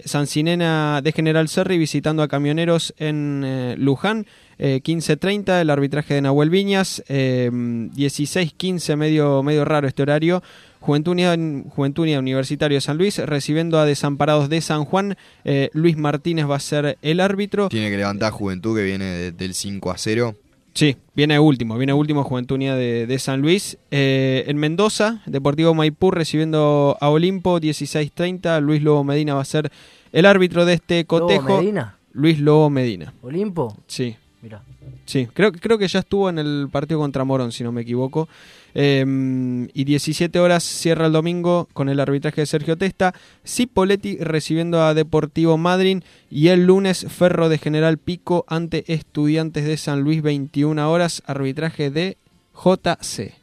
Sancinena de General Serri visitando a Camioneros en Luján. Eh, 15.30 el arbitraje de Nahuel Viñas. Eh, 16.15 medio, medio raro este horario. Juventud Unida, Juventud Unida Universitario de San Luis recibiendo a Desamparados de San Juan. Eh, Luis Martínez va a ser el árbitro. Tiene que levantar Juventud que viene de- del 5 a 0. Sí, viene último, viene último Juventud Unida de, de San Luis. Eh, en Mendoza, Deportivo Maipú recibiendo a Olimpo, 16.30. Luis Lobo Medina va a ser el árbitro de este Lobo cotejo. Medina, Luis Lobo Medina, Olimpo. sí. Mira. Sí, creo, creo que ya estuvo en el partido contra Morón, si no me equivoco. Eh, y 17 horas cierra el domingo con el arbitraje de Sergio Testa. Cipoletti recibiendo a Deportivo Madryn. Y el lunes Ferro de General Pico ante Estudiantes de San Luis, 21 horas. Arbitraje de JC.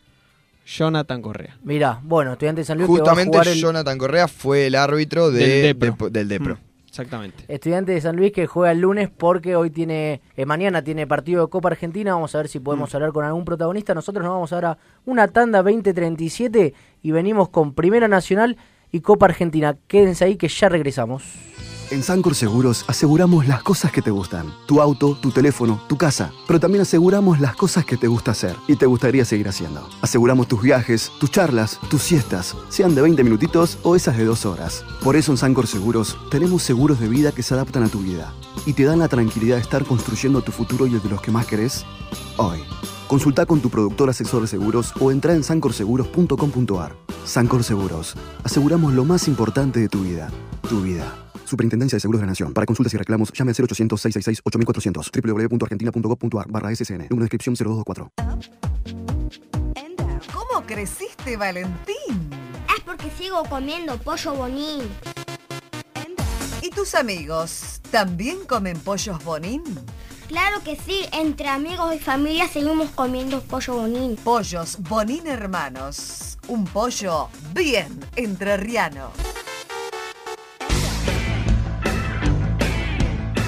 Jonathan Correa. Mira, bueno, estudiante de San Luis que va a Justamente jugar el, Jonathan Correa fue el árbitro de- Del Depro. de- del Depro. Mm, exactamente. Estudiante de San Luis que juega el lunes porque hoy tiene, eh, mañana tiene partido de Copa Argentina. Vamos a ver si podemos Mm. hablar con algún protagonista. Nosotros nos vamos ahora a una tanda 2037 y venimos con Primera Nacional y Copa Argentina. Quédense ahí que ya regresamos. En Sancor Seguros aseguramos las cosas que te gustan. Tu auto, tu teléfono, tu casa. Pero también aseguramos las cosas que te gusta hacer y te gustaría seguir haciendo. Aseguramos tus viajes, tus charlas, tus siestas, sean de 20 minutitos o esas de dos horas. Por eso en Sancor Seguros tenemos seguros de vida que se adaptan a tu vida y te dan la tranquilidad de estar construyendo tu futuro y el de los que más querés hoy. Consulta con tu productor asesor de seguros o entra en sancorseguros.com.ar. Sancor Seguros. Aseguramos lo más importante de tu vida. Tu vida. Superintendencia de Seguros de la Nación. Para consultas y reclamos, llame al 0800-666-8400. www.argentina.gov.ar barra SSN. Número de inscripción 0224. ¿Cómo creciste, Valentín? Es porque sigo comiendo pollo bonín. ¿Y tus amigos también comen pollos bonín? Claro que sí, entre amigos y familia seguimos comiendo pollo bonín. Pollos bonín hermanos. Un pollo bien entrerriano.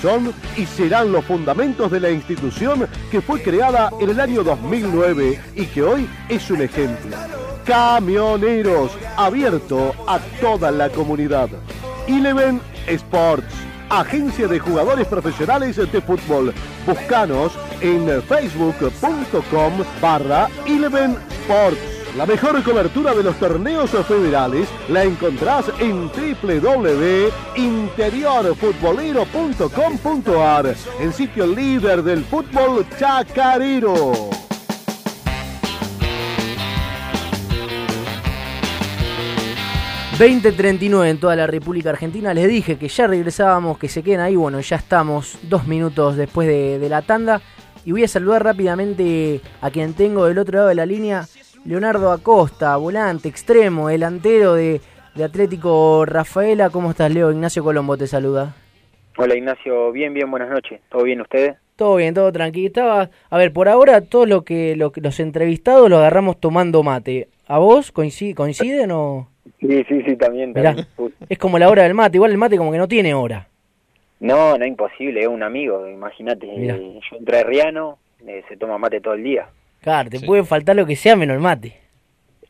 son y serán los fundamentos de la institución que fue creada en el año 2009 y que hoy es un ejemplo. Camioneros, abierto a toda la comunidad. Eleven Sports, agencia de jugadores profesionales de fútbol. Búscanos en facebook.com barra Eleven Sports. La mejor cobertura de los torneos federales la encontrás en www.interiorfutbolero.com.ar, el sitio líder del fútbol chacarero. ...2039 en toda la República Argentina. Les dije que ya regresábamos, que se queden ahí. Bueno, ya estamos dos minutos después de, de la tanda. Y voy a saludar rápidamente a quien tengo del otro lado de la línea. Leonardo Acosta, volante, extremo, delantero de, de Atlético Rafaela. ¿Cómo estás, Leo? Ignacio Colombo te saluda. Hola Ignacio, bien, bien, buenas noches. ¿Todo bien ustedes? Todo bien, todo tranquilo. Estaba, a ver, por ahora todo lo que, lo que los entrevistados lo agarramos tomando mate. ¿A vos coincide, coinciden o...? Sí, sí, sí, también. También. es como la hora del mate. Igual el mate como que no tiene hora. No, no, imposible, es un amigo, imagínate. Yo entré Riano, eh, se toma mate todo el día. Claro, te puede faltar lo que sea menos el mate.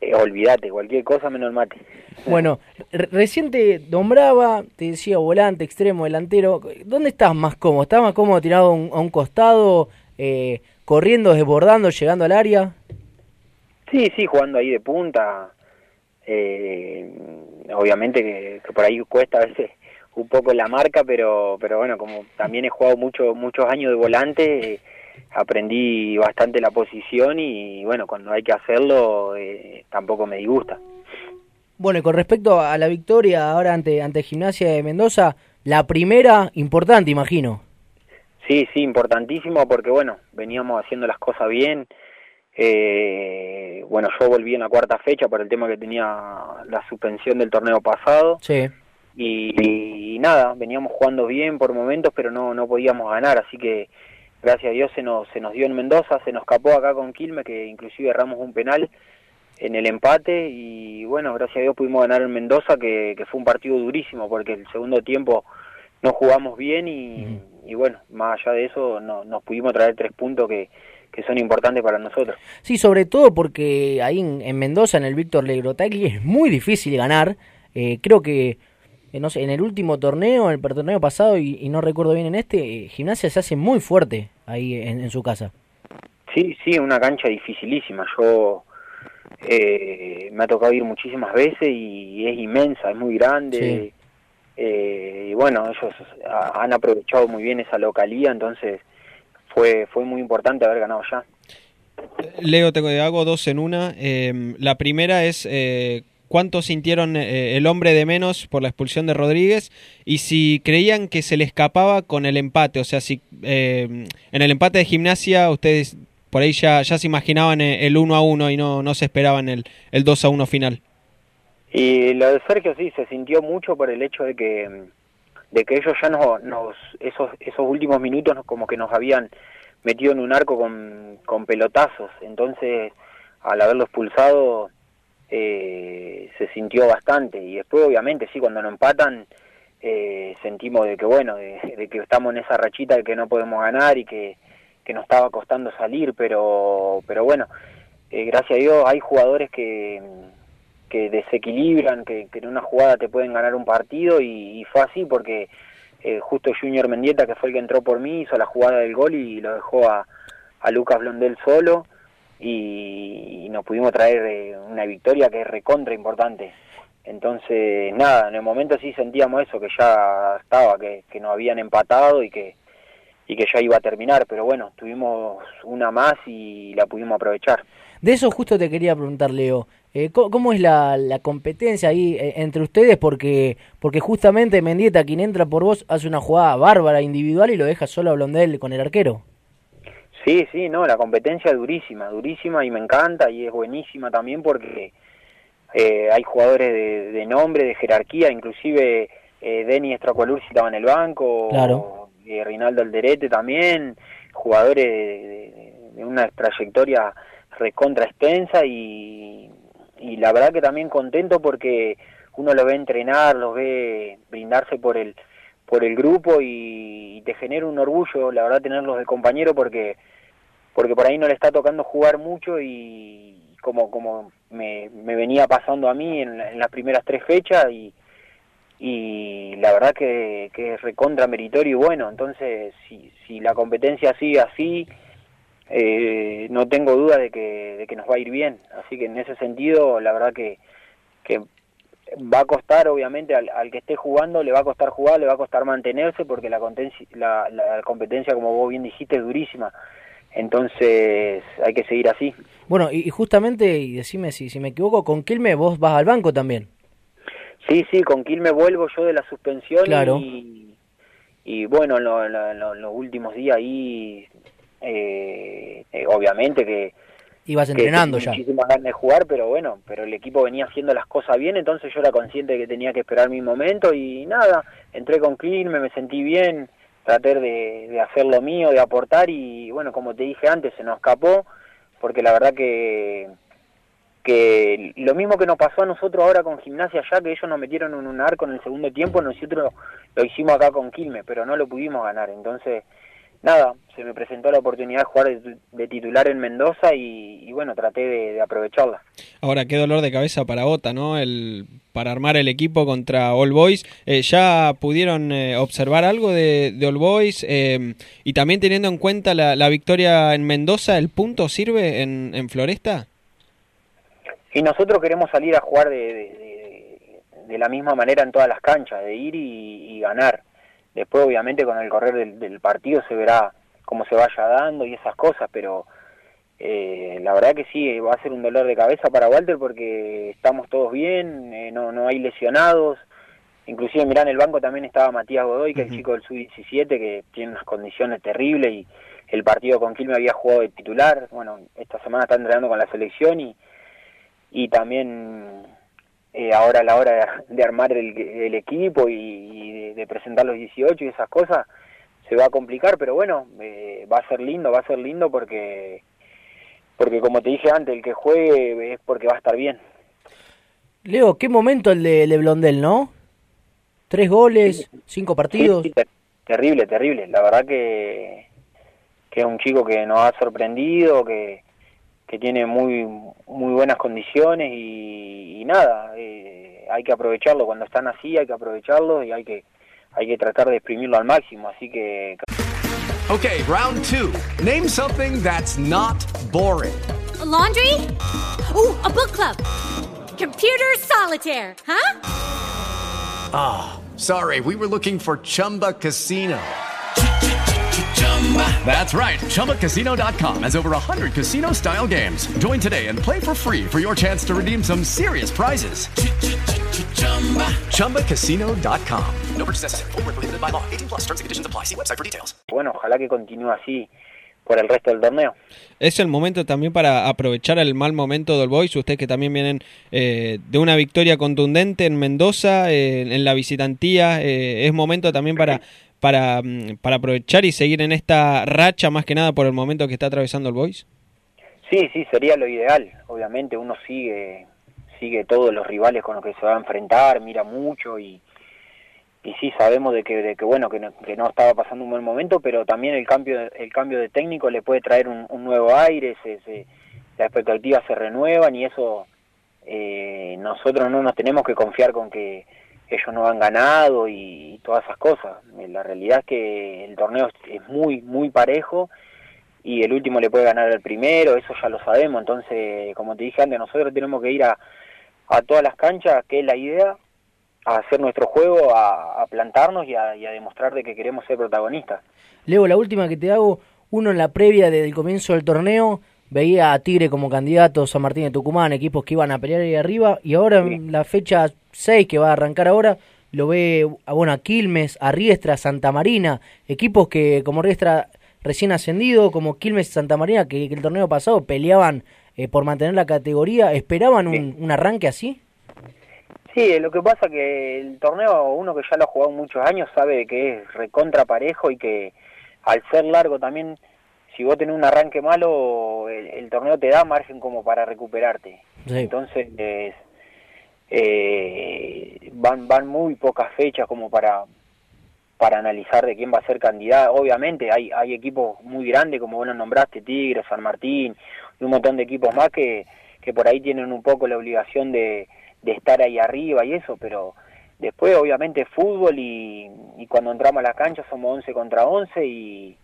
Eh, olvídate, cualquier cosa menos el mate. Bueno, re- recién te nombraba, te decía volante, extremo, delantero. ¿Dónde estás más cómodo? ¿Estás más cómodo tirado a un, a un costado, eh, corriendo, desbordando, llegando al área? Sí, sí, jugando ahí de punta. Eh, obviamente que, que por ahí cuesta a veces un poco la marca, pero pero bueno, como también he jugado mucho, muchos años de volante, eh, aprendí bastante la posición y bueno, cuando hay que hacerlo eh, tampoco me disgusta. Bueno, y con respecto a la victoria ahora ante, ante Gimnasia de Mendoza, la primera importante, imagino. Sí, sí, importantísimo porque bueno, veníamos haciendo las cosas bien. Eh, bueno, yo volví en la cuarta fecha por el tema que tenía la suspensión del torneo pasado. Sí. y, y nada, veníamos jugando bien por momentos, pero no, no podíamos ganar, así que gracias a Dios se nos, se nos dio en Mendoza, se nos escapó acá con Quilmes, que inclusive erramos un penal en el empate y bueno, gracias a Dios pudimos ganar en Mendoza, que, que fue un partido durísimo, porque el segundo tiempo no jugamos bien y, y bueno, más allá de eso no, nos pudimos traer tres puntos que, que son importantes para nosotros. Sí, sobre todo porque ahí en, en Mendoza, en el Víctor Legrotagli, es muy difícil ganar. Eh, creo que, no sé, en el último torneo, en el torneo pasado, y, y no recuerdo bien en este, eh, Gimnasia se hace muy fuerte ahí en, en su casa. Sí, sí, una cancha dificilísima. Yo eh, me ha tocado ir muchísimas veces y es inmensa, es muy grande. Eh, y bueno, ellos ha- han aprovechado muy bien esa localía, entonces fue fue muy importante haber ganado ya. Leo, te hago dos en una. Eh, la primera es eh, cuánto sintieron eh, el hombre de menos por la expulsión de Rodríguez y si creían que se le escapaba con el empate. O sea, si eh, en el empate de gimnasia ustedes por ahí ya, se imaginaban eh, el 1 a 1 y no, no se esperaban el, el 2 a 1 final. Y lo de Sergio sí se sintió mucho por el hecho de que de que ellos ya nos, nos esos esos últimos minutos como que nos habían metido en un arco con, con pelotazos entonces al haberlo expulsado eh, se sintió bastante. Y después obviamente sí cuando nos empatan eh, sentimos de que bueno de, que estamos en esa rachita de que no podemos ganar y que, que nos estaba costando salir pero pero bueno eh, gracias a Dios hay jugadores que que desequilibran, que, en una jugada te pueden ganar un partido y, y fue así porque eh, justo Junior Mendieta, que fue el que entró por mí, hizo la jugada del gol y lo dejó a, a Lucas Blondel solo y, nos pudimos traer eh, una victoria que es recontra importante. Entonces, nada, en el momento sí sentíamos eso, que ya estaba, que, que nos habían empatado y que, y que ya iba a terminar, pero bueno, tuvimos una más y la pudimos aprovechar. De eso justo te quería preguntar, Leo. Eh, ¿cómo, cómo es la, la competencia ahí eh, entre ustedes? Porque porque justamente Mendieta, quien entra por vos, hace una jugada bárbara individual y lo deja solo a Blondel con el arquero. Sí, sí, no, la competencia es durísima, durísima y me encanta y es buenísima también porque eh, hay jugadores de, de nombre, de jerarquía, inclusive eh, Denis Estracualursi estaba en el banco, Claro. eh, Rinaldo Alderete también, jugadores de, de- de una trayectoria recontra extensa y, y la verdad que también contento porque uno lo ve entrenar, los ve brindarse por el por el grupo y, te genera un orgullo, la verdad, tenerlos de compañero porque porque por ahí no le está tocando jugar mucho y como como me, me venía pasando a mí en, en las primeras tres fechas y, y la verdad que, que es recontra meritorio y bueno, entonces si, si la competencia sigue así, eh, no tengo duda de que, de que nos va a ir bien, así que en ese sentido la verdad que, que va a costar obviamente al, al que esté jugando, le va a costar jugar, le va a costar mantenerse porque la, la, la competencia como vos bien dijiste es durísima, entonces hay que seguir así. Bueno, y, y justamente, y decime si, si me equivoco, con Quilme vos vas al banco también. Sí, sí, con Quilmes vuelvo yo de la suspensión Claro. y, y bueno, en lo- en lo- en lo- en los últimos días ahí, eh, eh, obviamente que, Ibas que entrenando tenía ya. muchísimas ganas de jugar, pero bueno, pero el equipo venía haciendo las cosas bien, entonces yo era consciente de que tenía que esperar mi momento y nada, entré con Quilme, me sentí bien, traté de, de hacer lo mío, de aportar y bueno, como te dije antes, se nos escapó, porque la verdad que que lo mismo que nos pasó a nosotros ahora con Gimnasia ya, que ellos nos metieron en un arco en el segundo tiempo, nosotros lo hicimos acá con Quilme, pero no lo pudimos ganar, entonces nada, se me presentó la oportunidad de jugar de, de titular en Mendoza y, y bueno, traté de, de aprovecharla. Ahora, qué dolor de cabeza para Ota, ¿no? El, para armar el equipo contra All Boys. Eh, ¿Ya pudieron eh, observar algo de, de All Boys? Eh, y también teniendo en cuenta la, la, victoria en Mendoza, ¿el punto sirve en, en Floresta? Y nosotros queremos salir a jugar de, de, de, la misma manera en todas las canchas, de ir y, y ganar. Después, obviamente, con el correr del, del, partido se verá cómo se vaya dando y esas cosas, pero eh, la verdad que sí, va a ser un dolor de cabeza para Walter porque estamos todos bien, eh, no, no hay lesionados. Inclusive, mirá, en el banco también estaba Matías Godoy, que es el chico del Sub-17, que tiene unas condiciones terribles y el partido con Quilme había jugado de titular. Bueno, esta semana está entrenando con la selección y, y también eh, ahora a la hora de, de armar el, el, equipo y, y de, de, presentar los 18 y esas cosas se va a complicar, pero bueno, eh, va a ser lindo, va a ser lindo porque porque como te dije antes, el que juegue es porque va a estar bien. Leo, qué momento el de, de Blondel, ¿no? Tres goles, sí. cinco partidos. Sí, sí, ter terrible, terrible. La verdad que, que es un chico que nos ha sorprendido, que, que tiene muy muy buenas condiciones y, y nada, eh, hay que aprovecharlo cuando están así, hay que aprovecharlo y hay que hay que tratar de exprimirlo al máximo, así que Okay, round 2. Name something that's not boring. A laundry? Ooh, a book club. Computer solitaire, huh? Ah, oh, sorry. We were looking for Chumba Casino. That's right. ChumbaCasino.com has over 100 casino style games. Join today and play for free for your chance to redeem some serious prizes. ChumbaCasino.com. No purchase necessary. Full prohibited by law. 18 plus terms and conditions apply. See website for details. Bueno, ojalá que continúe así por el resto del torneo. Es el momento también para aprovechar el mal momento del Boys. Ustedes que también vienen eh, de una victoria contundente en Mendoza, eh, en la visitantía. Eh, es momento también para para, para aprovechar y seguir en esta racha más que nada por el momento que está atravesando el Boys? Sí, sí, sería lo ideal. Obviamente uno sigue sigue todos los rivales con los que se va a enfrentar, mira mucho y, y sí sabemos de que, de que bueno que no, que no estaba pasando un buen momento, pero también el cambio el cambio de técnico le puede traer un, un nuevo aire, se, se, las expectativas se renuevan y eso eh, nosotros no nos tenemos que confiar con que ellos no han ganado y, todas esas cosas. La realidad es que el torneo es muy, muy parejo y el último le puede ganar al primero, eso ya lo sabemos. Entonces, como te dije antes, nosotros tenemos que ir a, a todas las canchas, que es la idea, a hacer nuestro juego, a, a plantarnos y a, y a demostrar de que queremos ser protagonistas. Leo, la última que te hago, uno en la previa del comienzo del torneo veía a Tigre como candidato, San Martín de Tucumán, equipos que iban a pelear ahí arriba, y ahora en la fecha 6 que va a arrancar ahora, lo ve a, bueno, a Quilmes, a Riestra, Santa Marina, equipos que como Riestra recién ascendido, como Quilmes y Santa Marina, que, que el torneo pasado peleaban eh, por mantener la categoría, ¿esperaban un, un, arranque así? Sí, lo que pasa que el torneo, uno que ya lo ha jugado muchos años, sabe que es recontra parejo y que al ser largo también si vos tenés un arranque malo, el, el, torneo te da margen como para recuperarte. Sí. Entonces, eh, eh, van van muy pocas fechas como para para analizar de quién va a ser candidato. Obviamente hay hay equipos muy grandes, como vos lo nombraste, Tigre, San Martín, y un montón de equipos más que, que por ahí tienen un poco la obligación de, de estar ahí arriba y eso, pero después obviamente fútbol y, y cuando entramos a la cancha somos 11 contra 11 y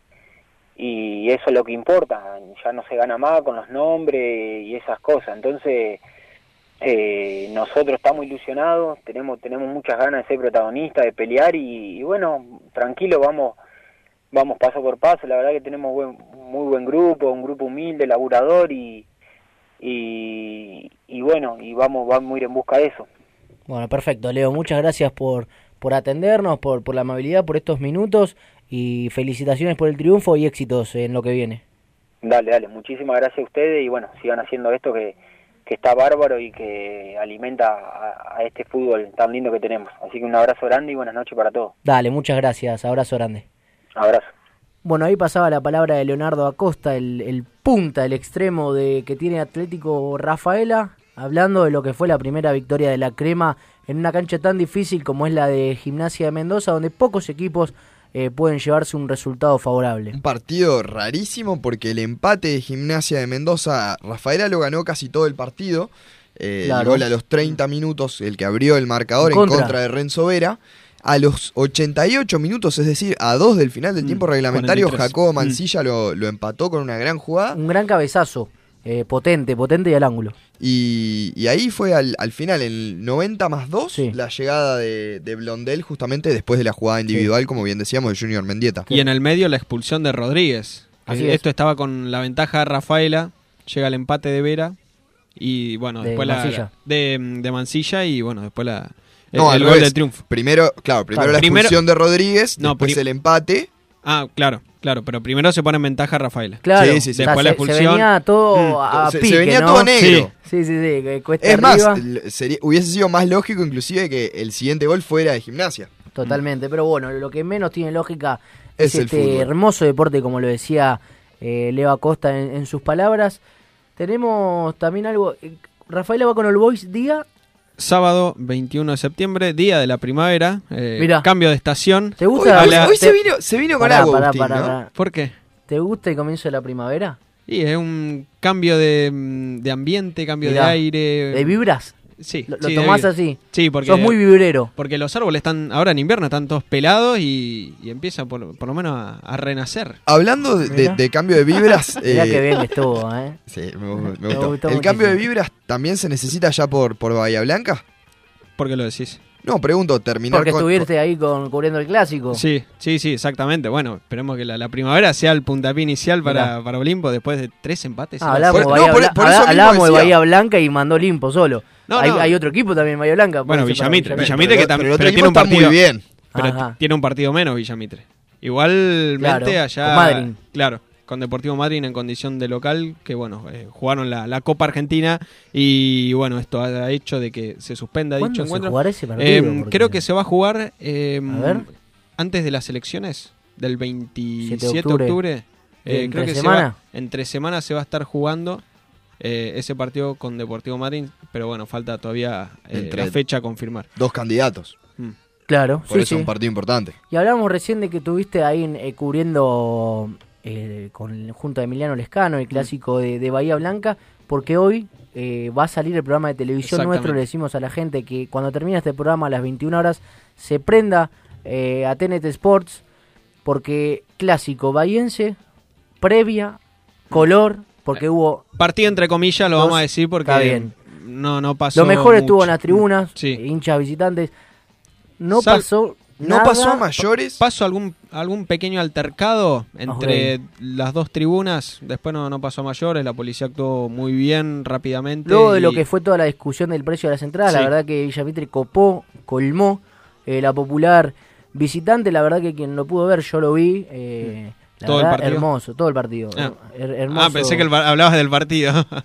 y eso es lo que importa, ya no se gana más con los nombres y esas cosas, entonces eh, nosotros estamos ilusionados, tenemos tenemos muchas ganas de ser protagonistas, de pelear y, bueno, tranquilo, vamos vamos paso por paso, la verdad que tenemos buen, muy buen grupo, un grupo humilde, laburador y, y, y bueno, y vamos, vamos a ir en busca de eso. Bueno, perfecto, Leo, muchas gracias por, por atendernos, por, por la amabilidad, por estos minutos y felicitaciones por el triunfo y éxitos en lo que viene. Dale, dale, muchísimas gracias a ustedes y bueno, sigan haciendo esto que, que está bárbaro y que alimenta a, a este fútbol tan lindo que tenemos. Así que un abrazo grande y buenas noches para todos. Dale, muchas gracias. Abrazo grande. Abrazo. Bueno, ahí pasaba la palabra de Leonardo Acosta, el, el punta, el extremo de que tiene Atlético Rafaela, hablando de lo que fue la primera victoria de la crema en una cancha tan difícil como es la de Gimnasia de Mendoza, donde pocos equipos eh, pueden llevarse un resultado favorable. Un partido rarísimo porque el empate de Gimnasia de Mendoza, Rafaela lo ganó casi todo el partido. Eh, Claro. El gol a los 30 minutos, el que abrió el marcador En en contra. de Renzo Vera. A los 88 minutos, es decir, a dos del final del tiempo reglamentario, 43. Jacobo Mm. Mancilla lo, lo empató con una gran jugada. Un gran cabezazo, eh, potente, potente y al ángulo. Y, y ahí fue al, al final, el 90 más 2, la llegada de, de Blondel justamente después de la jugada individual, como bien decíamos, de Junior Mendieta. Y en el medio la expulsión de Rodríguez. Así Eh, es. Esto estaba con la ventaja de Rafaela, llega el empate de Vera y bueno, De después la, Mansilla. de, de Mansilla y bueno, después la el, No, el al gol del triunfo. Primero, claro, primero Claro. la Primero- expulsión de Rodríguez, No, después el empate. Ah, claro, claro, pero primero se pone en ventaja Rafaela. Claro, Sí, sí, sí. o sea, Después la se- expulsión. Se venía todo Mm. a Se- se pique, venía ¿no? todo negro. Sí, sí, sí, que cuesta Es más, arriba. sería- hubiese sido más lógico inclusive que el siguiente gol fuera de gimnasia. Totalmente, pero bueno, lo que menos tiene lógica Es es, el este fútbol. hermoso deporte, como lo decía eh, Leo Acosta en, en sus palabras. Tenemos también algo. eh, Rafaela va con el Boys día. Sábado 21 de septiembre, día de la primavera, eh, Mirá. cambio de estación. ¿Te gusta? Hoy- la- hoy se vino, se vino con Pará, algo, pará, Agustín, pará, ¿no? pará. ¿Por qué? ¿Te gusta el comienzo de la primavera? Y es un cambio de, de ambiente, cambio Mirá, de aire. ¿De vibras? Sí. ¿Lo, lo sí, tomás así? Sí, porque. Sos muy vibrero. Porque los árboles están, ahora en invierno, están todos pelados y, y empieza por, por lo menos a, a renacer. Hablando de, de- Mirá. de cambio de vibras. Mirá eh, que bien que estuvo, ¿eh? Sí, me, me Me gustó. gustó ¿El cambio de vibras también se necesita ya por, por Bahía Blanca? ¿Por qué lo decís? No, pregunto, terminar Porque con- estuviste ahí con, cubriendo el clásico. Sí, sí, sí, exactamente. Bueno, esperemos que la, la primavera sea el puntapié inicial para, para Olimpo después de tres empates. Ah, hablábamos, Por- de Bahía, no, por- Bla- por eso habla- mismo hablábamos de decía. Bahía Blanca y mandó limpo solo. No, hay, no. hay otro equipo también Bahía Blanca. Bueno, Villamitre, Villamitre. Que también tiene un partido muy bien. Pero Ajá. tiene un partido menos Villamitre. Igualmente Claro, allá con claro, con Deportivo Madryn en condición de local, que bueno, eh, jugaron la, la Copa Argentina y bueno, esto ha hecho de que se suspenda ¿Cuándo dicho se encuentro. jugará ese partido? Eh, Porque- creo que se va a jugar eh, A ver. antes de las elecciones del 27 de 7 de octubre. octubre. Eh, ¿Entre creo que se semana? va, entre semanas se va a estar jugando eh, ese partido con Deportivo Madryn, pero bueno, falta todavía eh, Entre la fecha a confirmar. Dos candidatos. Mm. Claro, Por sí, eso sí. un partido importante. Y hablábamos recién de que tuviste ahí eh, cubriendo eh, con junto a Emiliano Lescano el clásico de, de Bahía Blanca, porque hoy eh, va a salir el programa de televisión nuestro. Le decimos a la gente que cuando termine este programa a las 21 horas se prenda eh, a TNT Sports, porque clásico bahiense, previa, color, porque hubo Partido entre comillas, lo Dos- vamos a decir porque está bien. no no pasó. lo mejor estuvo en las tribunas, Sí. hinchas visitantes. No Sal- pasó No nada. pasó a mayores. Pasó algún algún pequeño altercado entre las dos tribunas, después no, no pasó a mayores, la policía actuó muy bien, rápidamente. Luego de lo que fue toda la discusión del precio de las entradas, la verdad que Villamitre copó, colmó eh, la popular visitante. La verdad que quien lo pudo ver, yo lo vi. eh, la ¿Todo el partido? hermoso, todo el partido. Ah. Her- hermoso. Ah, pensé que el hablabas del partido.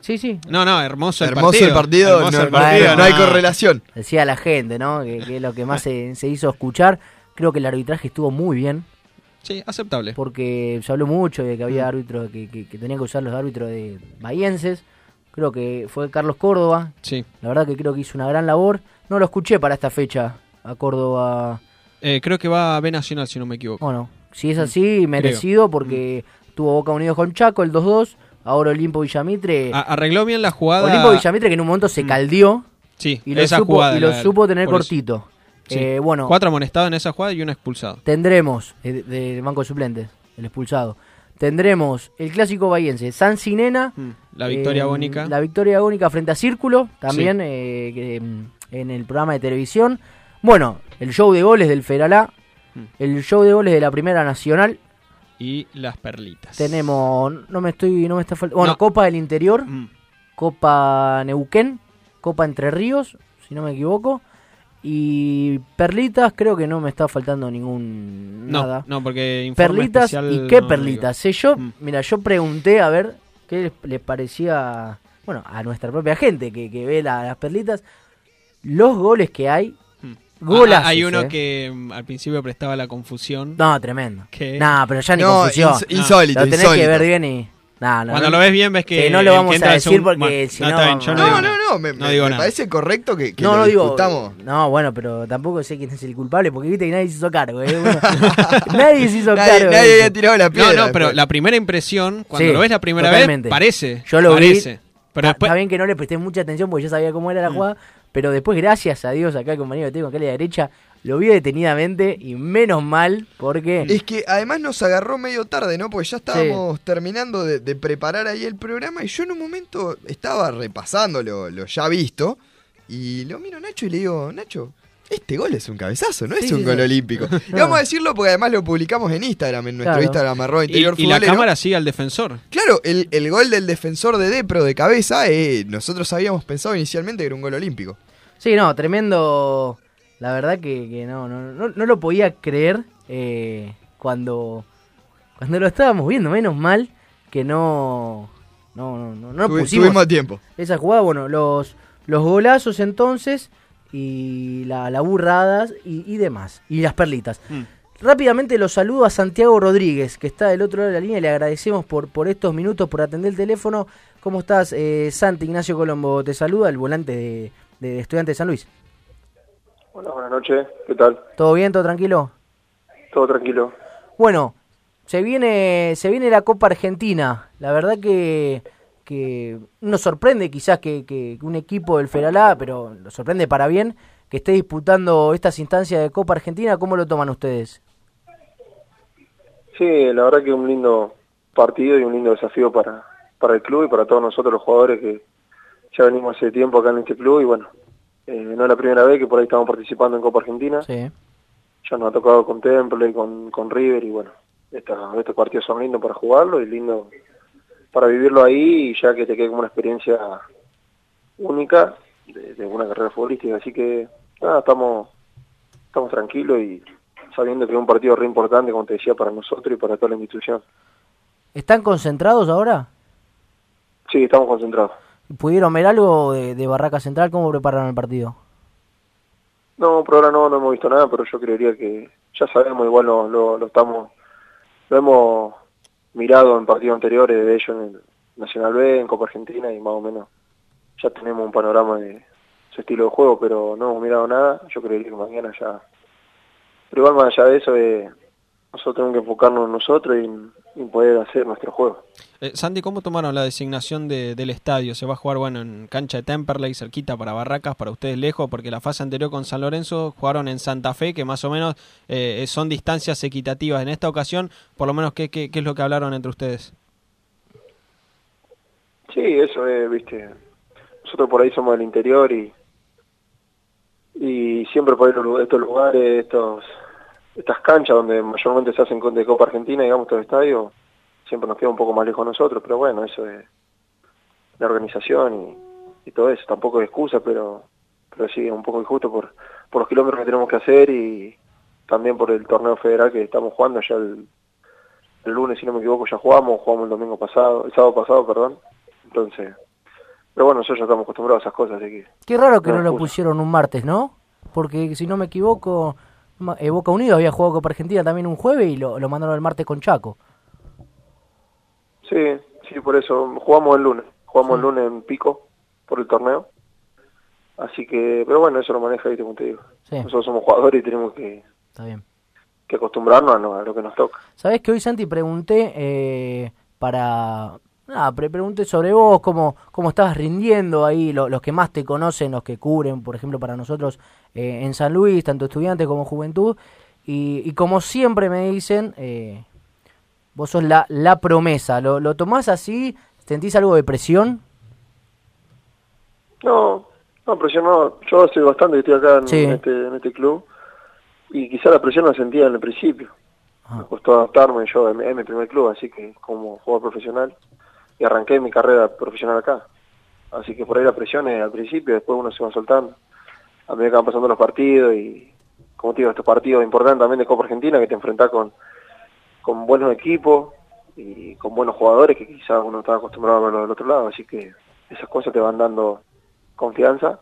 Sí, sí. No, no, hermoso el Hermoso partido. el partido, Hermoso no, el partido, no, no hay correlación. Decía la gente, ¿no? Que, que es lo que más se, se hizo escuchar. Creo que el arbitraje estuvo muy bien. Sí, aceptable. Porque se habló mucho de que había árbitros que, que- que tenían que usar los árbitros de bahienses. Creo que fue Carlos Córdoba. Sí. La verdad que creo que hizo una gran labor. No lo escuché para esta fecha a Córdoba. Eh, creo que va a B Nacional, si no me equivoco. Bueno, si es así, merecido porque tuvo Boca Unidos con Chaco el 2-2. Ahora Olimpo Villamitre. A- arregló bien la jugada. Olimpo Villamitre que en un momento se caldió. Sí, y lo esa supo, jugada. y lo la- supo tener cortito. Sí. Eh, bueno, Cuatro amonestados en esa jugada y uno expulsado. tendremos eh, de- del banco de suplentes, el expulsado. Tendremos el clásico bahiense, San Sinena. Mm, La victoria eh, agónica. La victoria agónica frente a Círculo, también eh, mm, en el programa de televisión. Bueno, el show de goles del Feralá, Mm. El show de goles de la Primera Nacional. Y las perlitas. Tenemos, no me estoy, no me está faltando. Bueno, No. Copa del Interior, Mm. Copa Neuquén, Copa Entre Ríos, si no me equivoco. Y perlitas, creo que no me está faltando ningún No, nada. no, porque Perlitas y qué no perlitas. Sé yo, mira, yo pregunté a ver qué les, les parecía, bueno, a nuestra propia gente que, que ve la- las perlitas, los goles que hay. Golazos, Ah, hay uno eh. que mm, al principio prestaba la confusión. No, tremendo. Que- No, pero ya ni No, confusión. ins- insólito, Lo tenés que ver bien y. No, no, Cuando no. lo ves bien ves que... no lo vamos a de decir porque si no, no. no, No, no, me, No me- digo me nada. parece correcto que, que no, lo no digo. discutamos. No, bueno, pero tampoco sé quién es el culpable porque viste que nadie se hizo cargo. ¿eh? Bueno, nadie se hizo Nadie- cargo. nadie había tirado la piedra No, no, pero después. la primera impresión, cuando Sí, lo ves la primera totalmente. vez, parece. Yo lo parece. vi. Pero Está- después, Está bien que no le presté mucha atención porque yo sabía cómo era la jugada. Pero después, gracias a Dios, acá el compañero que tengo acá a la derecha, lo vi detenidamente y menos mal porque. Es que además nos agarró medio tarde, ¿no? Porque ya estábamos terminando de, de preparar ahí el programa y yo en un momento estaba repasando lo, lo ya visto y lo miro a Nacho y le digo, Nacho, este gol es un cabezazo, no Sí, es un sí, gol sí. olímpico. Y vamos a decirlo porque además lo publicamos en Instagram, en nuestro Claro. Instagram, arroba y, interior y la cámara sigue al defensor. Claro, el, el gol del defensor de Depro de cabeza, eh, nosotros habíamos pensado inicialmente que era un gol olímpico. Sí, no, tremendo. La verdad que, que no, no, no, no lo podía creer eh, cuando, cuando lo estábamos viendo. Menos mal que no. No, no, no, no Tuvi- pusimos tuvimos tiempo. Esa jugada, bueno, los, los golazos entonces y la, la burradas y, y demás. Y las perlitas. Rápidamente los saludo a Santiago Rodríguez, que está del otro lado de la línea. y Le agradecemos por, por estos minutos, por atender el teléfono. ¿Cómo estás, eh, Santi Ignacio Colombo? Te saluda el volante de, de Estudiantes de San Luis. Hola, buenas noches. ¿Qué tal? ¿Todo bien? ¿Todo tranquilo? Todo tranquilo. Bueno, se viene, se viene la Copa Argentina. La verdad que, que nos sorprende quizás que, que un equipo del Feralá, pero nos sorprende para bien, que esté disputando estas instancias de Copa Argentina. ¿Cómo lo toman ustedes? Sí, la verdad que un lindo partido y un lindo desafío para, para el club y para todos nosotros los jugadores que ya venimos hace tiempo acá en este club y bueno, eh, no es la primera vez que por ahí estamos participando en Copa Argentina. Sí. Ya nos ha tocado con Temple y con, con River y bueno, esta- estos partidos son lindos para jugarlo y lindo para vivirlo ahí y ya que te quede como una experiencia única de, de una carrera futbolística. Así que nada, estamos, estamos tranquilos y sabiendo que es un partido re importante, como te decía, para nosotros y para toda la institución. ¿Están concentrados ahora? Sí, estamos concentrados. ¿Pudieron ver algo de, de Barraca Central? ¿Cómo prepararon el partido? No, por ahora no, no hemos visto nada, pero yo creería que ya sabemos, igual lo, lo, lo estamos, lo hemos mirado en partidos anteriores de ellos en el Nacional B, en Copa Argentina y más o menos ya tenemos un panorama de su estilo de juego, pero no hemos mirado nada, yo creería que mañana ya... Pero igual más allá de eso, eh, nosotros tenemos que enfocarnos en nosotros y, poder hacer nuestro juego. Eh, Sandy, ¿cómo tomaron la designación de- del estadio? ¿Se va a jugar bueno en cancha de Temperley, cerquita para Barracas, para ustedes lejos? Porque la fase anterior con San Lorenzo jugaron en Santa Fe, que más o menos eh, son distancias equitativas. En esta ocasión, por lo menos, ¿qué, qué, qué es lo que hablaron entre ustedes? Sí, eso es, viste. Nosotros por ahí somos del interior y y siempre por estos lugares, estos estas canchas donde mayormente se hacen de Copa Argentina, digamos, estos estadios, siempre nos queda un poco más lejos nosotros, pero bueno, eso es la organización y, y todo eso. Tampoco es excusa, pero pero sí es un poco injusto por, por los kilómetros que tenemos que hacer y también por el torneo federal que estamos jugando ya el, el lunes, si no me equivoco, ya jugamos, jugamos el domingo pasado, el sábado pasado, perdón. Entonces, pero bueno, nosotros ya estamos acostumbrados a esas cosas, así que... Qué raro que No, no lo excusa. pusieron un martes, ¿no? Porque si no me equivoco, eh, Boca Unido había jugado Copa Argentina también un jueves y lo, lo mandaron el martes con Chaco. Sí, sí, por eso jugamos el lunes, jugamos el lunes en Pico por el torneo. Así que, pero bueno, eso lo maneja, ¿viste? como te digo. Sí. Nosotros somos jugadores y tenemos que, Está bien. que acostumbrarnos a, lo- a lo que nos toca. Sabés que hoy, Santi, pregunté eh, para... Nada, pre- pregunté sobre vos, cómo, cómo estabas rindiendo ahí, lo- los que más te conocen, los que cubren, por ejemplo, para nosotros eh, en San Luis, tanto estudiantes como juventud. Y, y como siempre me dicen, eh, vos sos la, la promesa. ¿Lo, ¿Lo tomás así? ¿Sentís algo de presión? No, no, presión no. Yo hace bastante que estoy acá en, Sí. en este, en este club y quizá la presión la sentía en el principio. Ah. Me costó adaptarme, yo es mi primer club, así que como jugador profesional y arranqué mi carrera profesional acá. Así que por ahí la presión es al principio, después uno se va soltando. A medida que van pasando los partidos y, como te digo, estos partidos importantes también de Copa Argentina que te enfrentás con, con buenos equipos y con buenos jugadores que quizás uno estaba acostumbrado a verlo del otro lado, así que esas cosas te van dando confianza.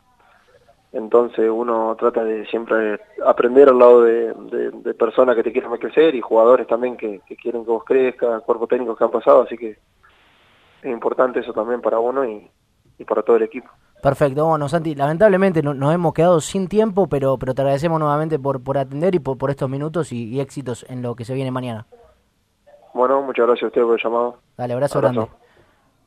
Entonces uno trata de siempre aprender al lado de, personas que te quieren crecer y jugadores también que, quieren que vos crezcas, cuerpos técnicos que han pasado, así que es importante eso también para uno y para todo el equipo. Perfecto, bueno, Santi, lamentablemente no- nos hemos quedado sin tiempo, pero, pero te agradecemos nuevamente por, por atender y por, por estos minutos y, y éxitos en lo que se viene mañana. Bueno, muchas gracias a ustedes por el llamado. Dale, abrazo, Abrazo. grande.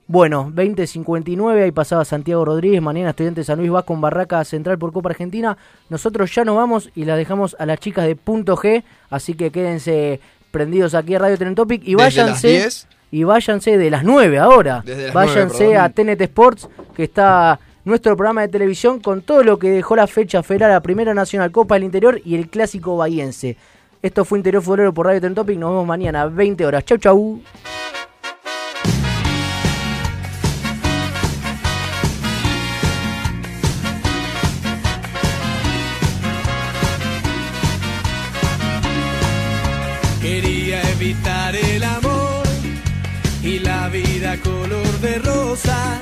Bueno, 20.59, ahí pasaba Santiago Rodríguez, mañana estudiante de San Luis va con Barraca Central por Copa Argentina. Nosotros ya nos vamos y las dejamos a las chicas de Punto G, así que quédense prendidos aquí a Radio Tren Topic y Desde las váyanse 10. y váyanse de las 9 ahora. Desde las 9, váyanse a TNT Sports, que está nuestro programa de televisión con todo lo que dejó la fecha federal, la Primera Nacional, Copa del Interior y el Clásico Bahiense. Esto fue Interior Futbolero por Radio Tren Topic, nos vemos mañana, 20 horas. Chau, chau. Quería evitar el amor y la vida color de rosa,